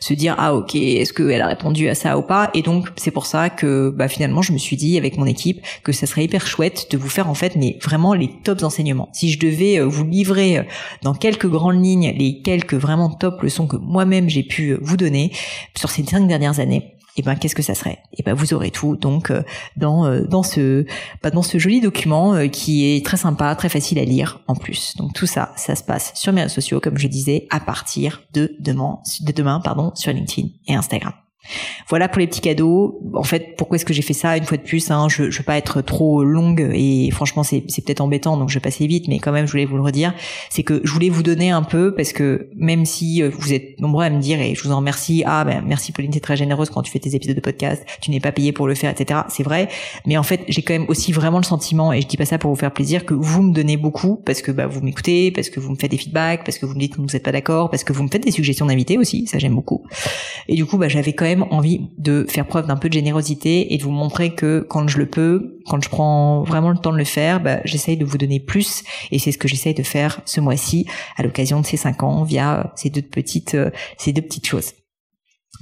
se dire ah ok, est-ce qu'elle a répondu à ça ou pas? Et donc, c'est pour ça que bah, finalement, je me suis dit avec mon équipe que ça serait hyper chouette de vous faire en fait, mais vraiment les tops enseignements. Si je devais vous livrer dans quelques grandes lignes les quelques vraiment top leçons que moi-même j'ai pu vous donner sur ces cinq dernières années, et eh ben qu'est-ce que ça serait? Et eh ben vous aurez tout donc euh, dans euh, dans ce pas dans ce joli document euh, qui est très sympa, très facile à lire en plus. Donc tout ça, ça se passe sur mes réseaux sociaux comme je disais à partir de demain de demain pardon sur LinkedIn et Instagram. Voilà pour les petits cadeaux. En fait, pourquoi est-ce que j'ai fait ça une fois de plus hein, Je ne veux pas être trop longue et franchement, c'est peut-être embêtant, donc je vais passer vite, mais quand même, je voulais vous le redire. C'est que je voulais vous donner un peu parce que même si euh, vous êtes nombreux à me dire et je vous en remercie, ah ben merci Pauline, t'es très généreuse quand tu fais tes épisodes de podcast, tu n'es pas payé pour le faire, etc. C'est vrai, mais en fait, j'ai quand même aussi vraiment le sentiment et je dis pas ça pour vous faire plaisir que vous me donnez beaucoup parce que bah, vous m'écoutez, parce que vous me faites des feedbacks, parce que vous me dites que vous n'êtes pas d'accord, parce que vous me faites des suggestions d'invités aussi, ça j'aime beaucoup. Et du coup, bah, j'avais quand même envie de faire preuve d'un peu de générosité et de vous montrer que quand je le peux, quand je prends vraiment le temps de le faire, bah, j'essaye de vous donner plus et c'est ce que j'essaye de faire ce mois-ci à l'occasion de ces cinq ans via ces deux petites, euh, ces deux petites choses.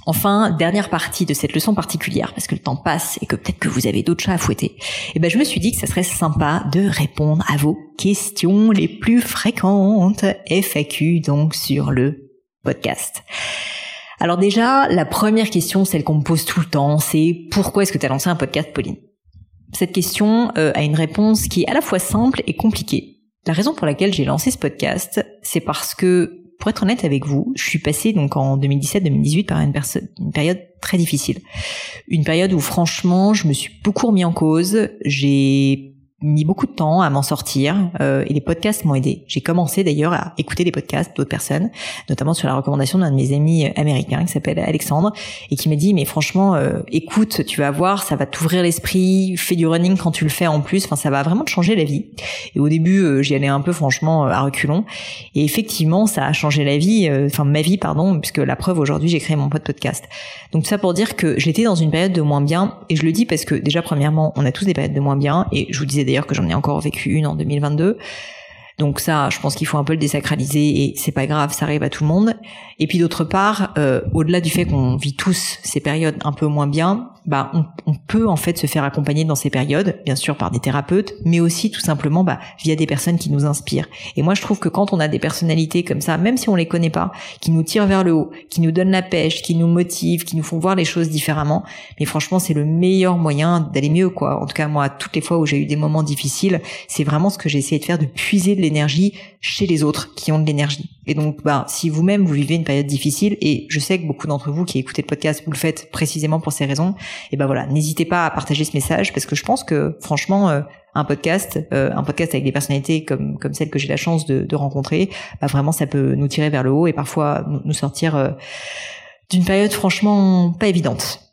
Enfin, dernière partie de cette leçon particulière, parce que le temps passe et que peut-être que vous avez d'autres chats à fouetter, et eh ben je me suis dit que ça serait sympa de répondre à vos questions les plus fréquentes FAQ donc sur le podcast. Alors déjà, la première question, celle qu'on me pose tout le temps, c'est pourquoi est-ce que tu as lancé un podcast, Pauline? Cette question euh, a une réponse qui est à la fois simple et compliquée. La raison pour laquelle j'ai lancé ce podcast, c'est parce que, pour être honnête avec vous, je suis passée donc en 2017-2018 par une, une période très difficile. Une période où franchement, je me suis beaucoup remis en cause, j'ai mis beaucoup de temps à m'en sortir euh, et les podcasts m'ont aidé. J'ai commencé d'ailleurs à écouter des podcasts d'autres personnes, notamment sur la recommandation d'un de mes amis américains qui s'appelle Alexandre et qui m'a dit mais franchement euh, écoute, tu vas voir, ça va t'ouvrir l'esprit, fais du running quand tu le fais en plus, enfin ça va vraiment te changer la vie. Et au début euh, j'y allais un peu franchement à reculons et effectivement ça a changé la vie, enfin ma vie pardon, puisque la preuve aujourd'hui j'ai créé mon podcast. Donc ça pour dire que j'étais dans une période de moins bien et je le dis parce que déjà premièrement on a tous des périodes de moins bien et je vous disais d'ailleurs que j'en ai encore vécu une en 2022. Donc ça, je pense qu'il faut un peu le désacraliser et c'est pas grave, ça arrive à tout le monde. Et puis d'autre part, euh, au-delà du fait qu'on vit tous ces périodes un peu moins bien, bah on, peut en fait se faire accompagner dans ces périodes, bien sûr par des thérapeutes, mais aussi tout simplement bah, via des personnes qui nous inspirent. Et moi je trouve que quand on a des personnalités comme ça, même si on les connaît pas, qui nous tirent vers le haut, qui nous donnent la pêche, qui nous motivent, qui nous font voir les choses différemment, mais franchement c'est le meilleur moyen d'aller mieux quoi. En tout cas moi toutes les fois où j'ai eu des moments difficiles, c'est vraiment ce que j'ai essayé de faire, de puiser de l'énergie chez les autres qui ont de l'énergie. Et donc bah si vous-même vous vivez une période difficile, et je sais que beaucoup d'entre vous qui écoutez le podcast vous le faites précisément pour ces raisons, et ben voilà, n'hésitez pas à partager ce message parce que je pense que franchement euh, un podcast, euh, un podcast avec des personnalités comme comme celle que j'ai la chance de, de rencontrer, bah vraiment ça peut nous tirer vers le haut et parfois nous, sortir euh, d'une période franchement pas évidente.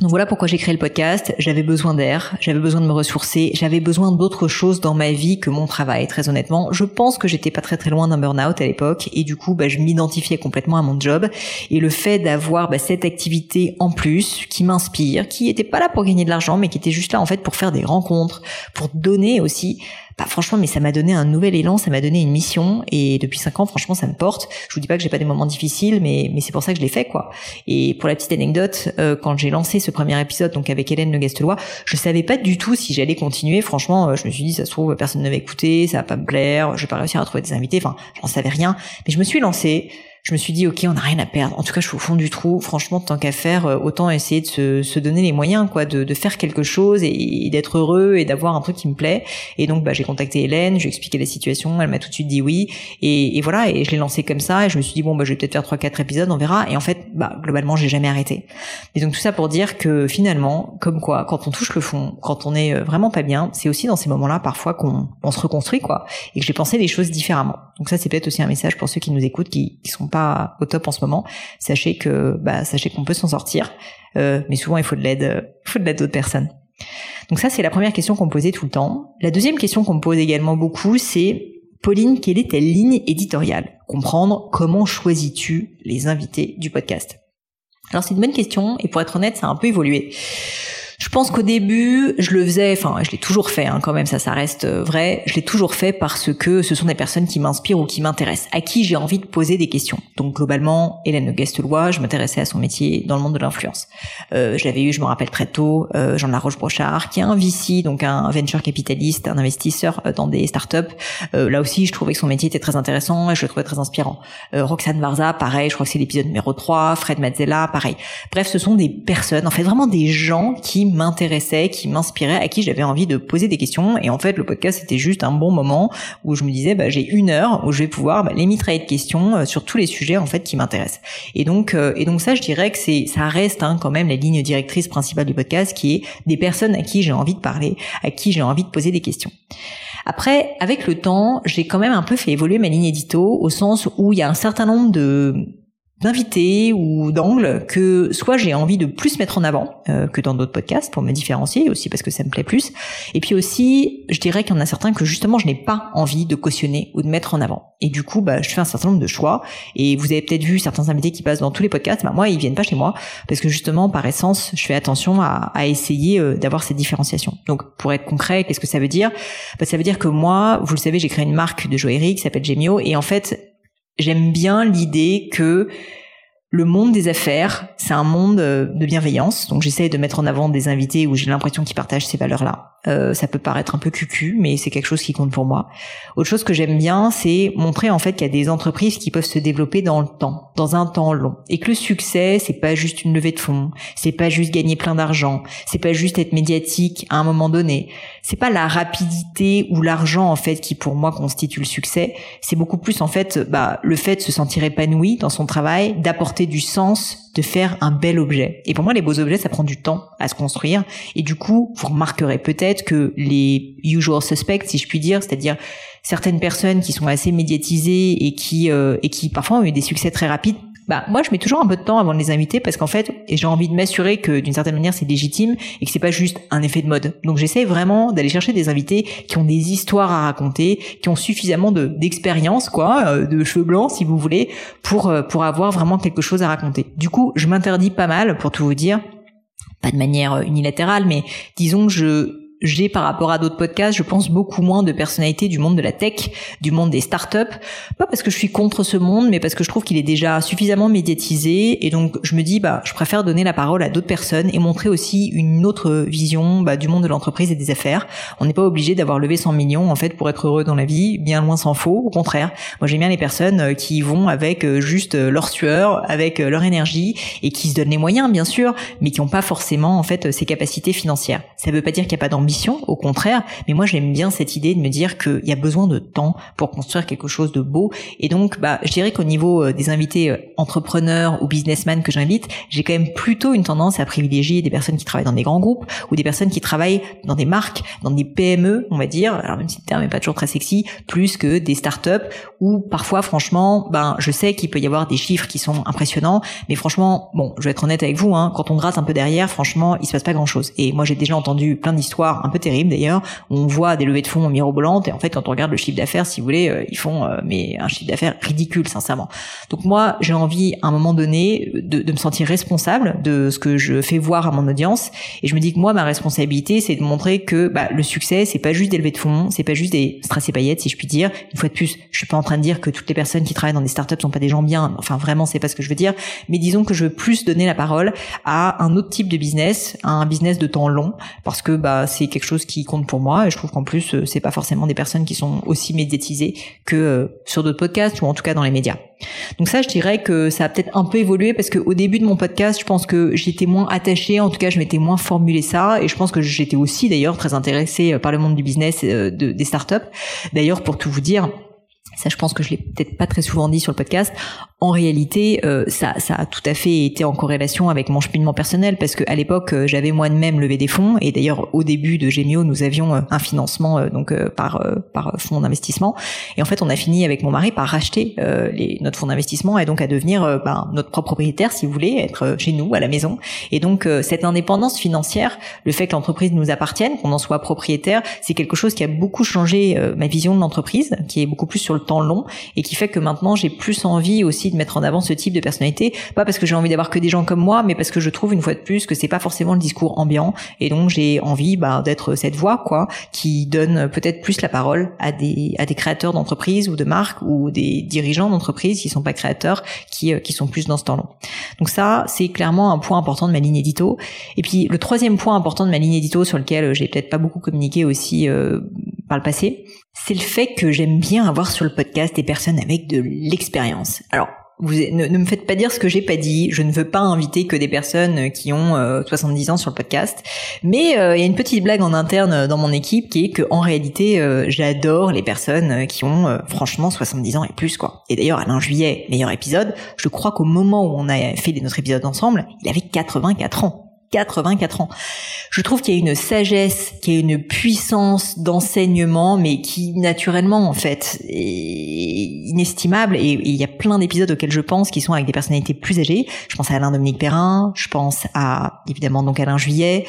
Donc voilà pourquoi j'ai créé le podcast. J'avais besoin d'air, j'avais besoin de me ressourcer, j'avais besoin d'autres choses dans ma vie que mon travail. Très honnêtement, je pense que j'étais pas très très loin d'un burn-out à l'époque et du coup, bah, je m'identifiais complètement à mon job et le fait d'avoir bah, cette activité en plus qui m'inspire, qui était pas là pour gagner de l'argent, mais qui était juste là en fait pour faire des rencontres, pour donner aussi bah, franchement, mais ça m'a donné un nouvel élan, ça m'a donné une mission, et depuis cinq ans, franchement, ça me porte. Je vous dis pas que j'ai pas des moments difficiles, mais mais c'est pour ça que je l'ai fait, quoi. Et pour la petite anecdote, euh, quand j'ai lancé ce premier épisode, donc avec Hélène Le Gastelois, je savais pas du tout si j'allais continuer. Franchement, euh, je me suis dit, ça se trouve, personne ne va écouter, ça va pas me plaire, je vais pas réussir à trouver des invités. Enfin, j'en savais rien, mais je me suis lancée je me suis dit ok on n'a rien à perdre. En tout cas je suis au fond du trou. Franchement tant qu'à faire euh, autant essayer de se, se, donner les moyens quoi de, de faire quelque chose et, d'être heureux et d'avoir un truc qui me plaît. Et donc bah, j'ai contacté Hélène j'ai expliqué la situation. Elle m'a tout de suite dit oui. Et, et, voilà et je l'ai lancé comme ça. Et je me suis dit bon bah je vais peut-être faire trois quatre épisodes on verra. Et en fait bah globalement j'ai jamais arrêté. Et donc tout ça pour dire que finalement comme quoi quand on touche le fond quand on est euh, vraiment pas bien c'est aussi dans ces moments là parfois qu'on on se reconstruit quoi. Et que j'ai pensé les choses différemment. Donc ça c'est peut-être aussi un message pour ceux qui nous écoutent qui sont pas au top en ce moment, sachez que bah sachez qu'on peut s'en sortir, euh, mais souvent il faut de l'aide, il faut de l'aide d'autres personnes. Donc ça c'est la première question qu'on me posait tout le temps. La deuxième question qu'on me pose également beaucoup, c'est Pauline, quelle est ta ligne éditoriale? Comprendre comment choisis-tu les invités du podcast? Alors c'est une bonne question et pour être honnête, ça a un peu évolué. Je pense qu'au début, je le faisais, enfin, je l'ai toujours fait, hein, quand même, ça, ça reste euh, vrai. Je l'ai toujours fait parce que ce sont des personnes qui m'inspirent ou qui m'intéressent, à qui j'ai envie de poser des questions. Donc globalement, Hélène Guestelois, je m'intéressais à son métier dans le monde de l'influence. Euh, je l'avais eu, je me rappelle très tôt, euh, Jean Laroche Brochard, qui est un VC, donc un venture capitaliste, un investisseur euh, dans des startups. Euh, là aussi, je trouvais que son métier était très intéressant et je le trouvais très inspirant. Euh, Roxane Varza, pareil, je crois que c'est l'épisode numéro 3, Fred Mazzella, pareil. Bref, ce sont des personnes, en fait, vraiment des gens qui m'intéressait, qui m'inspirait, à qui j'avais envie de poser des questions. Et en fait, le podcast c'était juste un bon moment où je me disais, bah, j'ai une heure où je vais pouvoir bah, les mitrailler de questions euh, sur tous les sujets en fait qui m'intéressent. Et donc, euh, et donc ça, je dirais que c'est, ça reste hein, quand même la ligne directrice principale du podcast, qui est des personnes à qui j'ai envie de parler, à qui j'ai envie de poser des questions. Après, avec le temps, j'ai quand même un peu fait évoluer ma ligne édito au sens où il y a un certain nombre de d'invités ou d'angles que soit j'ai envie de plus mettre en avant euh, que dans d'autres podcasts pour me différencier aussi parce que ça me plaît plus. Et puis aussi je dirais qu'il y en a certains que justement je n'ai pas envie de cautionner ou de mettre en avant. Et du coup bah je fais un certain nombre de choix. Et vous avez peut-être vu certains invités qui passent dans tous les podcasts. Bah moi ils viennent pas chez moi parce que justement par essence je fais attention à, à essayer euh, d'avoir cette différenciation donc pour être concret qu'est-ce que ça veut dire? Bah, ça veut dire que moi vous le savez j'ai créé une marque de joaillerie qui s'appelle Gemio et en fait j'aime bien l'idée que le monde des affaires, c'est un monde euh, de bienveillance. Donc j'essaie de mettre en avant des invités où j'ai l'impression qu'ils partagent ces valeurs-là. Euh, ça peut paraître un peu cucu, mais c'est quelque chose qui compte pour moi. Autre chose que j'aime bien, c'est montrer en fait qu'il y a des entreprises qui peuvent se développer dans le temps, dans un temps long, et que le succès, c'est pas juste une levée de fonds, c'est pas juste gagner plein d'argent, c'est pas juste être médiatique à un moment donné, c'est pas la rapidité ou l'argent en fait qui pour moi constitue le succès, c'est beaucoup plus en fait bah, le fait de se sentir épanoui dans son travail, d'apporter du sens de faire un bel objet. Et pour moi, les beaux objets, ça prend du temps à se construire. Et du coup, vous remarquerez peut-être que les usual suspects, si je puis dire, c'est-à-dire certaines personnes qui sont assez médiatisées et qui euh, et qui parfois ont eu des succès très rapides bah moi je mets toujours un peu de temps avant de les inviter parce qu'en fait j'ai envie de m'assurer que d'une certaine manière c'est légitime et que c'est pas juste un effet de mode. Donc j'essaie vraiment d'aller chercher des invités qui ont des histoires à raconter, qui ont suffisamment de d'expérience quoi, euh, de cheveux blancs si vous voulez pour euh, pour avoir vraiment quelque chose à raconter. Du coup, je m'interdis pas mal pour tout vous dire pas de manière unilatérale, mais disons que je j'ai par rapport à d'autres podcasts, je pense beaucoup moins de personnalités du monde de la tech, du monde des startups. Pas parce que je suis contre ce monde, mais parce que je trouve qu'il est déjà suffisamment médiatisé. Et donc je me dis, bah, je préfère donner la parole à d'autres personnes et montrer aussi une autre vision bah, du monde de l'entreprise et des affaires. On n'est pas obligé d'avoir levé 100 millions en fait pour être heureux dans la vie. Bien loin s'en faut. Au contraire, moi j'aime bien les personnes euh, qui vont avec euh, juste euh, leur sueur, avec leur énergie et qui se donnent les moyens bien sûr, mais qui n'ont pas forcément en fait ces capacités financières. Ça veut pas dire qu'il n'y a pas d'ambition au contraire, mais moi j'aime bien cette idée de me dire qu'il y a besoin de temps pour construire quelque chose de beau. Et donc, bah, je dirais qu'au niveau euh, des invités euh, entrepreneurs ou businessmen que j'invite, j'ai quand même plutôt une tendance à privilégier des personnes qui travaillent dans des grands groupes ou des personnes qui travaillent dans des marques, dans des PME, on va dire. Alors même si le terme n'est pas toujours très sexy, plus que des startups où parfois, franchement, ben, je sais qu'il peut y avoir des chiffres qui sont impressionnants, mais franchement, bon, je vais être honnête avec vous, hein, quand on gratte un peu derrière, franchement, il se passe pas grand chose. Et moi, j'ai déjà entendu plein d'histoires un peu terribles d'ailleurs, on voit des levées de fonds mirobolantes et en fait, quand on regarde le chiffre d'affaires, si vous voulez, euh, ils font euh, mais un chiffre d'affaires ridicule, sincèrement. Donc moi, j'ai envie à un moment donné de, de, me sentir responsable de ce que je fais voir à mon audience, et je me dis que moi, ma responsabilité, c'est de montrer que bah, le succès, c'est pas juste des levées de fonds, c'est pas juste des strass et paillettes, si je puis dire. Une fois de plus, je suis pas en train de dire que toutes les personnes qui travaillent dans des startups sont pas des gens bien. Enfin, vraiment, c'est pas ce que je veux dire. Mais disons que je veux plus donner la parole à un autre type de business, à un business de temps long, parce que bah c'est quelque chose qui compte pour moi. Et je trouve qu'en plus, euh, c'est pas forcément des personnes qui sont aussi médiatisées que euh, sur d'autres podcasts ou en tout cas dans les médias. Donc ça, je dirais que ça a peut-être un peu évolué parce qu'au début de mon podcast, je pense que j'étais moins attachée, en tout cas, je m'étais moins formulé ça, et je pense que j'étais aussi d'ailleurs très intéressée euh, par le monde du business, de, des startups. D'ailleurs, pour tout vous dire, ça je pense que je l'ai peut-être pas très souvent dit sur le podcast, en réalité, euh, ça, ça a tout à fait été en corrélation avec mon cheminement personnel parce que à l'époque, euh, j'avais moi-même levé des fonds et d'ailleurs au début de Gemio, nous avions euh, un financement donc par par fonds d'investissement et en fait, on a fini avec mon mari par racheter les, notre fonds d'investissement et donc à devenir ben, notre propre propriétaire, si vous voulez, être chez nous à la maison. Et donc cette indépendance financière, le fait que l'entreprise nous appartienne, qu'on en soit propriétaire, c'est quelque chose qui a beaucoup changé ma vision de l'entreprise, qui est beaucoup plus sur le temps long et qui fait que maintenant j'ai plus envie aussi de mettre en avant ce type de personnalité, pas parce que j'ai envie d'avoir que des gens comme moi, mais parce que je trouve une fois de plus que c'est pas forcément le discours ambiant, et donc j'ai envie bah, d'être cette voix quoi, qui donne peut-être plus la parole à des à des créateurs d'entreprises ou de marques ou des dirigeants d'entreprises qui sont pas créateurs, qui euh, qui sont plus dans ce temps long. Donc ça, c'est clairement un point important de ma ligne édito. Et puis le troisième point important de ma ligne édito sur lequel j'ai peut-être pas beaucoup communiqué aussi euh, par le passé, c'est le fait que j'aime bien avoir sur le podcast des personnes avec de l'expérience. Alors ne, me faites pas dire ce que j'ai pas dit. Je ne veux pas inviter que des personnes qui ont 70 euh, ans sur le podcast. Mais euh, il y a une petite blague en interne dans mon équipe qui est que en réalité, euh, j'adore les personnes qui ont franchement 70 ans et plus quoi. Et d'ailleurs, Alain Juillet, meilleur épisode, je crois qu'au moment où on a fait notre épisode ensemble, il avait 84 ans. 84 ans. Je trouve qu'il y a une sagesse, qu'il y a une puissance d'enseignement, mais qui naturellement en fait est inestimable. Et, il y a plein d'épisodes auxquels je pense qui sont avec des personnalités plus âgées. Je pense à Alain Dominique Perrin, je pense à évidemment donc Alain Juillet.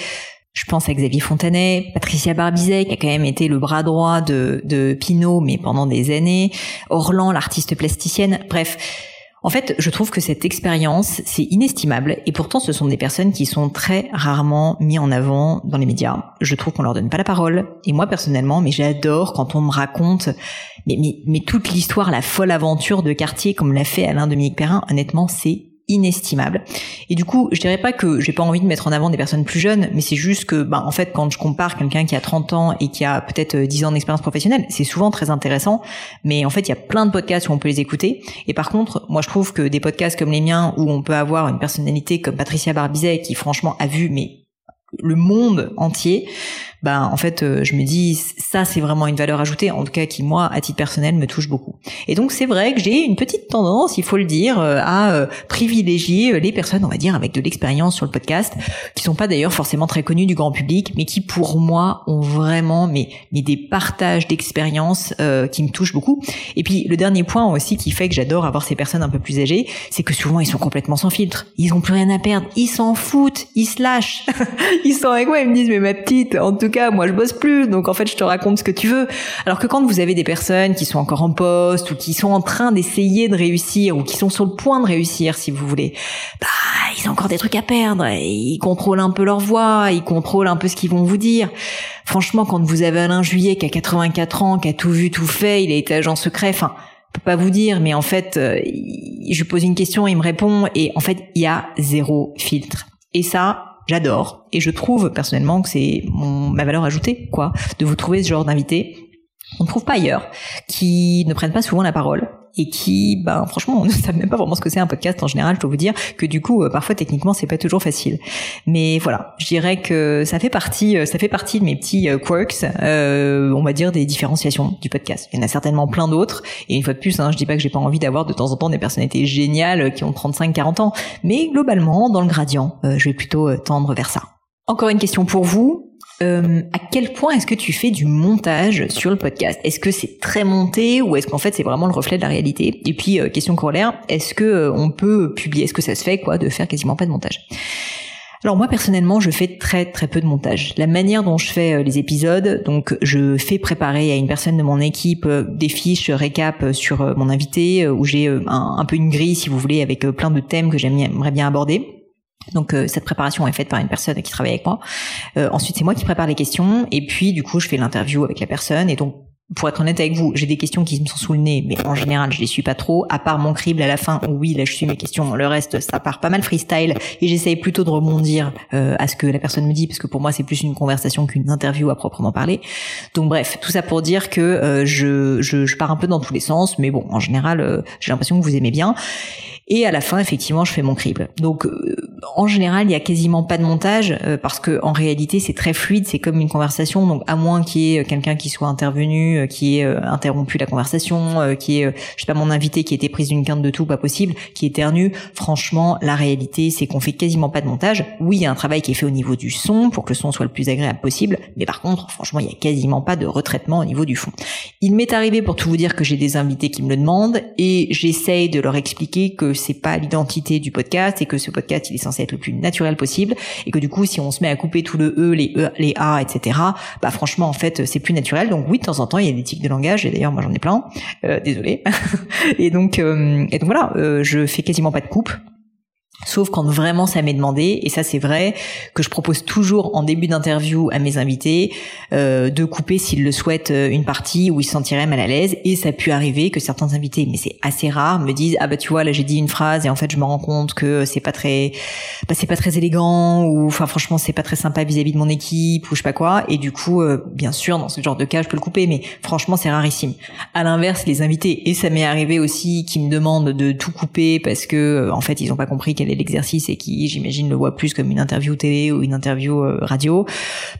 Je pense à Xavier Fontanet, Patricia Barbizet, qui a quand même été le bras droit de, de Pinot, mais pendant des années, Orlan, l'artiste plasticienne. Bref, en fait, je trouve que cette expérience, c'est inestimable et pourtant ce sont des personnes qui sont très rarement mis en avant dans les médias. Je trouve qu'on leur donne pas la parole et moi personnellement, mais j'adore quand on me raconte mais, mais, mais toute l'histoire, la folle aventure de quartier comme l'a fait Alain Dominique Perrin, honnêtement, c'est inestimable. Et du coup, je dirais pas que j'ai pas envie de mettre en avant des personnes plus jeunes, mais c'est juste que, bah, en fait, quand je compare quelqu'un qui a 30 ans et qui a peut-être 10 ans d'expérience professionnelle, c'est souvent très intéressant. Mais en fait, il y a plein de podcasts où on peut les écouter. Et par contre, moi, je trouve que des podcasts comme les miens, où on peut avoir une personnalité comme Patricia Barbizet, qui franchement a vu, mais le monde entier, ben en fait euh, je me dis ça c'est vraiment une valeur ajoutée en tout cas qui moi à titre personnel me touche beaucoup. Et donc c'est vrai que j'ai une petite tendance, il faut le dire, euh, à euh, privilégier les personnes on va dire avec de l'expérience sur le podcast qui sont pas d'ailleurs forcément très connues du grand public mais qui pour moi ont vraiment mais mais des partages d'expérience qui me touchent beaucoup. Et puis le dernier point aussi qui fait que j'adore avoir ces personnes un peu plus âgées, c'est que souvent ils sont complètement sans filtre. Ils ont plus rien à perdre, ils s'en foutent, ils se lâchent. ils sont avec moi, ils me disent mais ma petite en tout cas, moi je bosse plus, donc en fait je te raconte ce que tu veux. Alors que quand vous avez des personnes qui sont encore en poste ou qui sont en train d'essayer de réussir ou qui sont sur le point de réussir, si vous voulez, bah ils ont encore des trucs à perdre. ils contrôlent un peu leur voix, ils contrôlent un peu ce qu'ils vont vous dire. Franchement, quand vous avez Alain Juillet qui a 84 ans, qui a tout vu, tout fait, il a été agent secret, enfin peux pas vous dire, mais en fait, euh, je pose une question, il me répond, et en fait, il y a zéro filtre. Et ça, j'adore. Et je trouve personnellement que c'est ma valeur ajoutée quoi de vous trouver ce genre d'invité. On ne trouve pas ailleurs qui ne prennent pas souvent la parole et qui, ben franchement, ne savent même pas vraiment ce que c'est un podcast en général. Je dois vous dire que du coup, euh, parfois techniquement, c'est pas toujours facile. Mais voilà, je dirais que ça fait partie, euh, ça fait partie de mes petits euh, quirks, on va dire des différenciations du podcast. Il y en a certainement plein d'autres. Et une fois de plus, hein, je dis pas que j'ai pas envie d'avoir de temps en temps des personnalités géniales qui ont 35-40 ans, mais globalement, dans le gradient, je vais plutôt tendre vers ça. Encore une question pour vous. Euh, à quel point est-ce que tu fais du montage sur le podcast? Est-ce que c'est très monté ou est-ce qu'en fait c'est vraiment le reflet de la réalité? Et puis euh, question corollaire, est-ce que euh, on peut publier Est-ce que ça se fait quoi de faire quasiment pas de montage? Alors moi personnellement, je fais très très peu de montage. La manière dont je fais les épisodes, donc je fais préparer à une personne de mon équipe des fiches récap sur mon invité, où j'ai un, un, peu une grille si vous voulez avec plein de thèmes que j'aimerais bien aborder. Donc euh, cette préparation est faite par une personne qui travaille avec moi. Euh, ensuite c'est moi qui prépare les questions et puis du coup je fais l'interview avec la personne et donc pour être honnête avec vous, j'ai des questions qui me sont sous le nez, mais en général, je les suis pas trop, à part mon crible à la fin, oui, là, je suis mes questions. Le reste, ça part pas mal freestyle, et j'essaye plutôt de rebondir euh, à ce que la personne me dit, parce que pour moi, c'est plus une conversation qu'une interview à proprement parler. Donc bref, tout ça pour dire que je, je, je, pars un peu dans tous les sens, mais bon, en général, j'ai l'impression que vous aimez bien. Et à la fin, effectivement, je fais mon crible. Donc, euh, en général, il y a quasiment pas de montage euh, parce que en réalité, c'est très fluide. C'est comme une conversation. Donc, à moins qu'il y ait quelqu'un qui soit intervenu, qui ait euh, interrompu la conversation, qui ait, je sais pas, mon invité qui était prise d'une quinte de tout, pas possible, qui éternue. Franchement, la réalité, c'est qu'on fait quasiment pas de montage. Oui, il y a un travail qui est fait au niveau du son pour que le son soit le plus agréable possible. Mais par contre, franchement, il y a quasiment pas de retraitement au niveau du fond. Il m'est arrivé pour tout vous dire que j'ai des invités qui me le demandent et j'essaye de leur expliquer que c'est pas l'identité du podcast et que ce podcast il est censé être le plus naturel possible et que du coup si on se met à couper tout le e, les e, les a, etc. Bah franchement en fait c'est plus naturel. Donc oui de temps en temps il y a des tics de langage et d'ailleurs moi j'en ai plein. Euh, désolé. et donc euh, et donc voilà euh, je fais quasiment pas de coupe. Sauf quand vraiment ça m'est demandé, et ça c'est vrai, que je propose toujours en début d'interview à mes invités euh, de couper s'ils le souhaitent euh, une partie où ils se sentiraient mal à l'aise, et ça a pu arriver que certains invités, mais c'est assez rare, me disent ah bah tu vois là j'ai dit une phrase et en fait je me rends compte que c'est pas très, bah, c'est pas très élégant ou enfin franchement c'est pas très sympa vis-à-vis de mon équipe ou je sais pas quoi, et du coup euh, bien sûr dans ce genre de cas je peux le couper, mais franchement c'est rarissime. À l'inverse les invités, et ça m'est arrivé aussi qui me demandent de tout couper parce que en fait ils ont pas compris quelle l'exercice et qui, j'imagine, le voit plus comme une interview télé ou une interview euh, radio,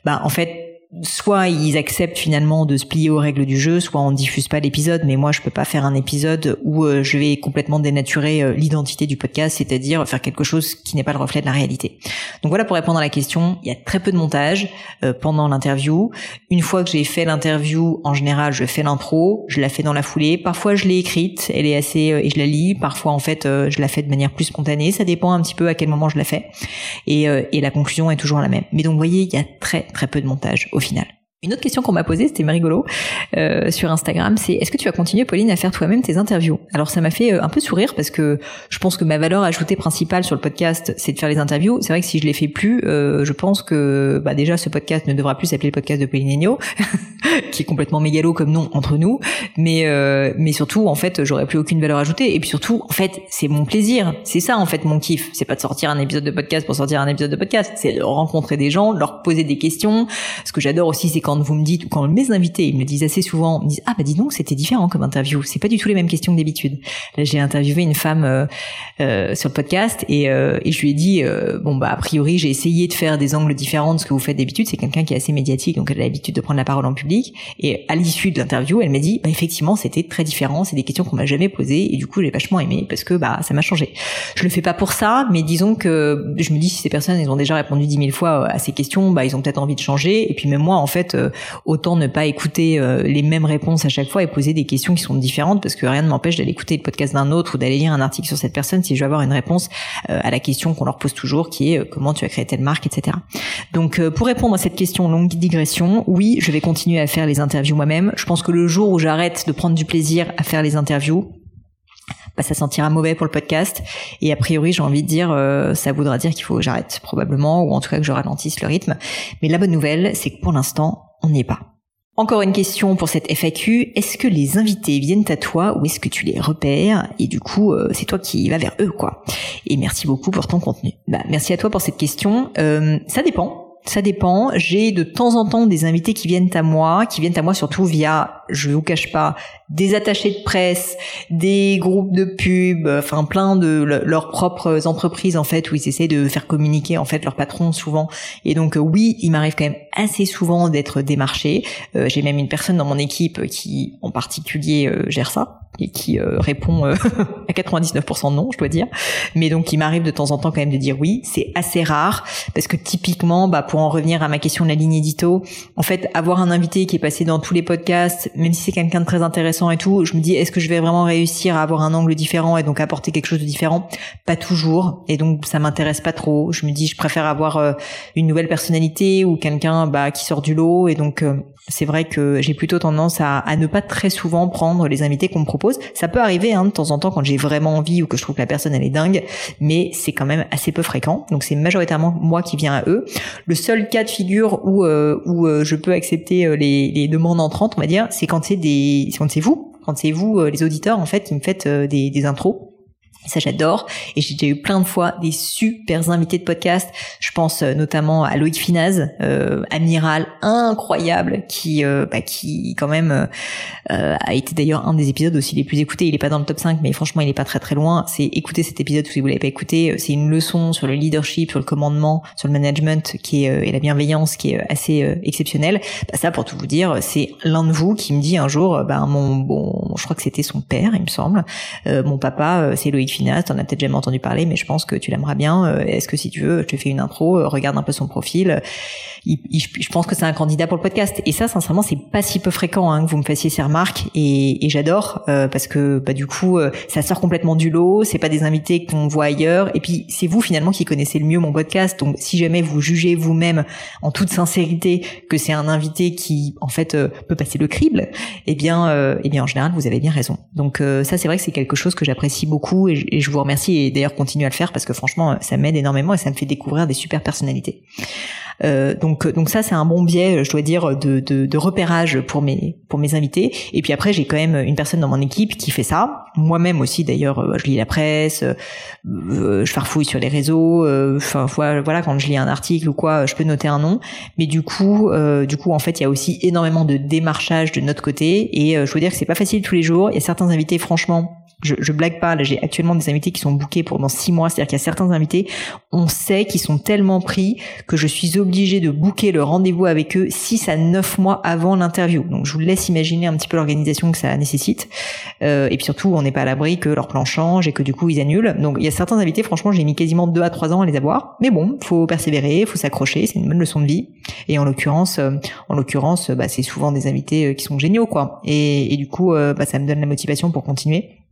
bah en fait soit ils acceptent finalement de se plier aux règles du jeu, soit on diffuse pas l'épisode. Mais moi, je peux pas faire un épisode où euh, je vais complètement dénaturer euh, l'identité du podcast, c'est-à-dire faire quelque chose qui n'est pas le reflet de la réalité. Donc voilà pour répondre à la question. Il y a très peu de montage euh, pendant l'interview. Une fois que j'ai fait l'interview, en général, je fais l'intro, je la fais dans la foulée. Parfois, je l'ai écrite, elle est assez et je la lis. Parfois, en fait, je la fais de manière plus spontanée. Ça dépend un petit peu à quel moment je la fais. Et, la conclusion est toujours la même. Mais donc, vous voyez, il y a très très peu de montage final. Une autre question qu'on m'a posée, c'était rigolo, euh, sur Instagram, c'est est-ce que tu vas continuer, Pauline, à faire toi-même tes interviews? Alors ça m'a fait euh, un peu sourire parce que je pense que ma valeur ajoutée principale sur le podcast, c'est de faire les interviews. C'est vrai que si je les fais plus, euh, je pense que bah, déjà ce podcast ne devra plus s'appeler le podcast de Pauline Agneau, qui est complètement mégalo comme nom entre nous, mais euh, mais surtout en fait j'aurais plus aucune valeur ajoutée. Et puis surtout en fait c'est mon plaisir, c'est ça en fait mon kiff. C'est pas de sortir un épisode de podcast pour sortir un épisode de podcast, c'est de rencontrer des gens, leur poser des questions. Ce que j'adore aussi, c'est quand quand vous me dites, ou quand mes invités ils me disent assez souvent, me disent ah bah dis donc c'était différent comme interview, c'est pas du tout les mêmes questions que d'habitude. Là j'ai interviewé une femme euh, euh, sur le podcast et, euh, et je lui ai dit bon bah a priori j'ai essayé de faire des angles différents de ce que vous faites d'habitude. C'est quelqu'un qui est assez médiatique donc elle a l'habitude de prendre la parole en public et à l'issue de l'interview elle m'a dit bah effectivement c'était très différent, c'est des questions qu'on m'a jamais posées et du coup j'ai vachement aimé parce que bah ça m'a changé. Je le fais pas pour ça mais disons que je me dis si ces personnes elles ont déjà répondu dix mille fois à ces questions bah ils ont peut-être envie de changer et puis même moi en fait euh, autant ne pas écouter euh, les mêmes réponses à chaque fois et poser des questions qui sont différentes parce que rien ne m'empêche d'aller écouter le podcast d'un autre ou d'aller lire un article sur cette personne si je veux avoir une réponse euh, à la question qu'on leur pose toujours qui est comment tu as créé telle marque, etc. Donc pour répondre à cette question longue digression, oui, je vais continuer à faire les interviews moi-même. Je pense que le jour où j'arrête de prendre du plaisir à faire les interviews, bah, ça sentira mauvais pour le podcast. Et a priori, j'ai envie de dire, euh, ça voudra dire qu'il faut que j'arrête probablement, ou en tout cas que je ralentisse le rythme. Mais la bonne nouvelle, c'est que pour l'instant, on n'y pas. Encore une question pour cette FAQ. Est-ce que les invités viennent à toi ou est-ce que tu les repères et du coup euh, c'est toi qui vas vers eux quoi? Et merci beaucoup pour ton contenu. Bah, merci à toi pour cette question. Euh, ça dépend. Ça dépend. J'ai de temps en temps des invités qui viennent à moi, qui viennent à moi surtout via, je vous cache pas, des attachés de presse, des groupes de pub, enfin plein de leurs propres entreprises en fait où ils essaient de faire communiquer en fait leur patron souvent. Et donc oui, il m'arrive quand même assez souvent d'être démarché. Euh, j'ai même une personne dans mon équipe qui en particulier euh, gère ça et qui euh, répond à 99% non, je dois dire. Mais donc il m'arrive de temps en temps quand même de dire oui. C'est assez rare parce que typiquement, bah pour en revenir à ma question de la ligne édito, en fait avoir un invité qui est passé dans tous les podcasts, même si c'est quelqu'un de très intéressant et tout, je me dis est-ce que je vais vraiment réussir à avoir un angle différent et donc apporter quelque chose de différent? Pas toujours. Et donc ça m'intéresse pas trop. Je me dis je préfère avoir une nouvelle personnalité ou quelqu'un bah, qui sort du lot et donc c'est vrai que j'ai plutôt tendance à, ne pas très souvent prendre les invités qu'on me propose. Ça peut arriver hein, de temps en temps quand j'ai vraiment envie ou que je trouve que la personne elle est dingue, mais c'est quand même assez peu fréquent. Donc c'est majoritairement moi qui viens à eux. Le seul cas de figure où euh, où euh, je peux accepter euh, les, les demandes entrantes, on va dire, c'est quand c'est des quand c'est vous, quand c'est vous les auditeurs en fait qui me faites des, des intros ça j'adore et j'ai déjà eu plein de fois des super invités de podcast. Je pense euh, notamment à Loïc Finaz, euh, amiral incroyable qui euh, bah, qui quand même euh, a été d'ailleurs un des épisodes aussi les plus écoutés. Il est pas dans le top 5 mais franchement il est pas très très loin. C'est écouter cet épisode si vous l'avez pas écouté. C'est une leçon sur le leadership, sur le commandement, sur le management qui est et la bienveillance qui est assez exceptionnelle. Bah, ça pour tout vous dire, c'est l'un de vous qui me dit un jour, bah mon bon, je crois que c'était son père il me semble, mon papa c'est Loïc Finaz, t'en as peut-être jamais entendu parler, mais je pense que tu l'aimeras bien. Euh, est-ce que si tu veux, je te fais une intro, euh, regarde un peu son profil. je pense que c'est un candidat pour le podcast. Et ça, sincèrement, c'est pas si peu fréquent hein, que vous me fassiez ces remarques. Et, j'adore euh, parce que bah, du coup, ça sort complètement du lot. C'est pas des invités qu'on voit ailleurs. Et puis c'est vous finalement qui connaissez le mieux mon podcast. Donc si jamais vous jugez vous-même en toute sincérité que c'est un invité qui en fait peut passer le crible, eh bien, eh bien en général vous avez bien raison. Donc ça c'est vrai que c'est quelque chose que j'apprécie beaucoup et je vous remercie et d'ailleurs continuez à le faire parce que franchement ça m'aide énormément et ça me fait découvrir des super personnalités. Euh, donc donc ça c'est un bon biais je dois dire de, de, de, repérage pour mes pour mes invités. Et puis après j'ai quand même une personne dans mon équipe qui fait ça. Moi-même aussi d'ailleurs euh, je lis la presse euh, je farfouille sur les réseaux enfin voilà quand je lis un article ou quoi je peux noter un nom. Mais du coup du coup en fait il y a aussi énormément de démarchage de notre côté. Et je veux dire que c'est pas facile tous les jours. Il y a certains invités franchement je, blague pas, j'ai actuellement des invités qui sont bookés pendant six mois, c'est-à-dire qu'il y a certains invités, on sait qu'ils sont tellement pris que je suis obligée de booker le rendez-vous avec eux six à neuf mois avant l'interview. Donc je vous laisse imaginer un petit peu l'organisation que ça nécessite. Euh, et puis surtout, on n'est pas à l'abri que leur plan change et que du coup ils annulent. Donc il y a certains invités, franchement, j'ai mis quasiment deux à trois ans à les avoir. Mais bon, faut persévérer, faut s'accrocher, c'est une bonne leçon de vie. Et en l'occurrence, euh, en l'occurrence, bah, c'est souvent des invités euh, qui sont géniaux, quoi. Et, et du coup, bah, ça me donne la motivation pour continuer.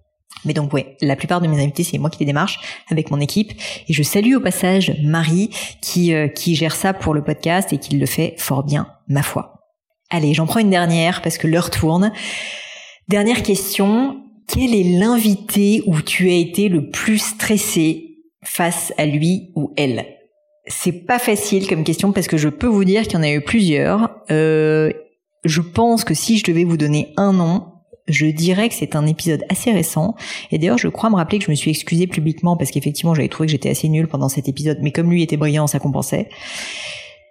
Mais donc ouais, la plupart de mes invités, c'est moi qui les démarche avec mon équipe. Et je salue au passage Marie qui, euh, qui gère ça pour le podcast et qui le fait fort bien, ma foi. Allez, j'en prends une dernière parce que l'heure tourne. Dernière question, quel est l'invité où tu as été le plus stressé face à lui ou elle? C'est pas facile comme question parce que je peux vous dire qu'il y en a eu plusieurs. Euh, je pense que si je devais vous donner un nom, je dirais que c'est un épisode assez récent. Et d'ailleurs, je crois me rappeler que je me suis excusée publiquement parce qu'effectivement, j'avais trouvé que j'étais assez nulle pendant cet épisode. Mais comme lui était brillant, ça compensait.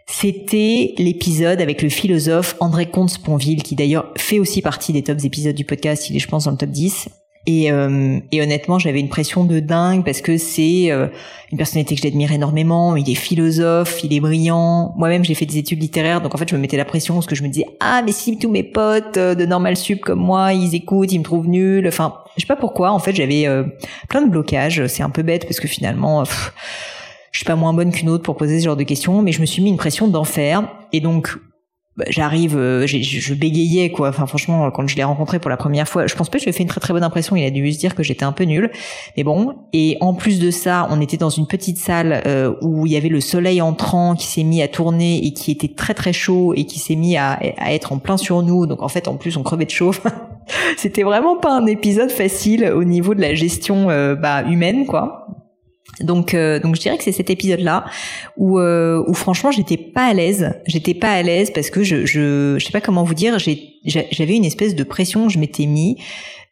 C'était l'épisode avec le philosophe André Comte-Sponville, qui d'ailleurs fait aussi partie des tops épisodes du podcast. Il est, je pense, dans le top 10. Et, euh, et honnêtement, j'avais une pression de dingue parce que c'est euh, une personnalité que j'admire énormément. Il est philosophe, il est brillant. Moi-même, j'ai fait des études littéraires, donc en fait, je me mettais la pression parce que je me disais ah mais si tous mes potes euh, de normal sup comme moi, ils écoutent, ils me trouvent nul. Enfin, je sais pas pourquoi. En fait, j'avais plein de blocages. C'est un peu bête parce que finalement. je suis pas moins bonne qu'une autre pour poser ce genre de questions, mais je me suis mis une pression d'enfer. Et donc, j'arrive, euh, je bégayais quoi. Enfin franchement, quand je l'ai rencontré pour la première fois, je pense pas que je lui ai fait une très très bonne impression. Il a dû se dire que j'étais un peu nulle, mais bon. Et en plus de ça, on était dans une petite salle euh, où il y avait le soleil entrant qui s'est mis à tourner et qui était très très chaud et qui s'est mis à, à, être en plein sur nous. Donc en fait, en plus, on crevait de chaud. C'était vraiment pas un épisode facile au niveau de la gestion euh, bah, humaine quoi. Donc, euh, donc je dirais que c'est cet épisode-là où, euh, où franchement j'étais pas à l'aise. J'étais pas à l'aise parce que je, je, je sais pas comment vous dire. J'avais une espèce de pression. Je m'étais mis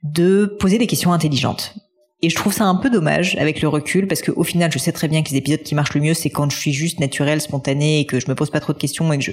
de poser des questions intelligentes. Et je trouve ça un peu dommage avec le recul parce qu'au final, je sais très bien que les épisodes qui marchent le mieux, c'est quand je suis juste naturel, spontané et que je me pose pas trop de questions et que je,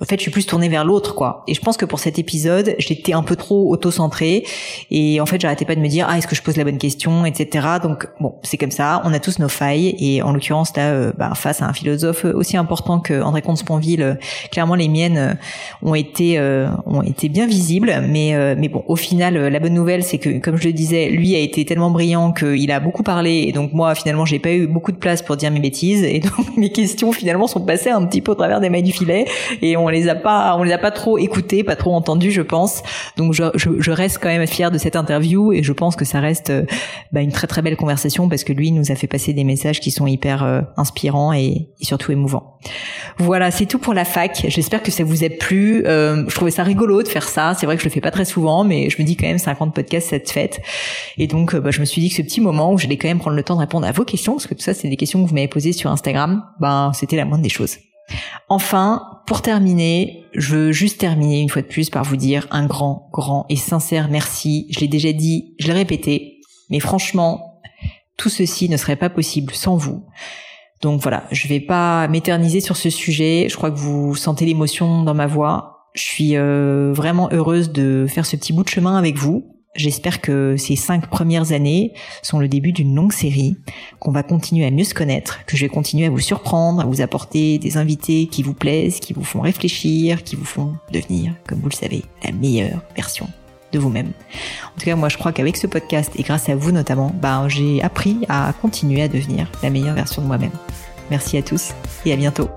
en fait, je suis plus tournée vers l'autre, quoi. Et je pense que pour cet épisode, j'étais un peu trop auto-centrée et en fait, j'arrêtais pas de me dire ah est-ce que je pose la bonne question, etc. Donc bon, c'est comme ça. On a tous nos failles et en l'occurrence là, euh, bah, face à un philosophe aussi important que André Comte-Sponville, euh, clairement les miennes euh, ont été ont été bien visibles. Mais mais bon, au final, la bonne nouvelle, c'est que comme je le disais, lui a été tellement brillant qu'il a beaucoup parlé et donc moi finalement j'ai pas eu beaucoup de place pour dire mes bêtises et donc mes questions finalement sont passées un petit peu au travers des mailles du filet et on les a pas on les a pas trop écoutées, pas trop entendues je pense. Donc je, je, reste quand même fière de cette interview et je pense que ça reste euh, bah, une très très belle conversation parce que lui nous a fait passer des messages qui sont hyper euh, inspirants et, surtout émouvants. Voilà, c'est tout pour la fac. J'espère que ça vous a plu. Euh, je trouvais ça rigolo de faire ça. C'est vrai que je le fais pas très souvent, mais je me dis quand même 50 podcasts cette fête. Et donc, bah, je me suis dit ce petit moment où j'allais quand même prendre le temps de répondre à vos questions, parce que tout ça, c'est des questions que vous m'avez posées sur Instagram, ben, c'était la moindre des choses. Enfin, pour terminer, je veux juste terminer une fois de plus par vous dire un grand, grand et sincère merci. Je l'ai déjà dit, je l'ai répété, mais franchement, tout ceci ne serait pas possible sans vous. Donc voilà, je vais pas m'éterniser sur ce sujet. Je crois que vous sentez l'émotion dans ma voix. Je suis euh, vraiment heureuse de faire ce petit bout de chemin avec vous. J'espère que ces cinq premières années sont le début d'une longue série, qu'on va continuer à mieux se connaître, que je vais continuer à vous surprendre, à vous apporter des invités qui vous plaisent, qui vous font réfléchir, qui vous font devenir, comme vous le savez, la meilleure version de vous-même. En tout cas, moi, je crois qu'avec ce podcast et grâce à vous notamment, ben, j'ai appris à continuer à devenir la meilleure version de moi-même. Merci à tous et à bientôt.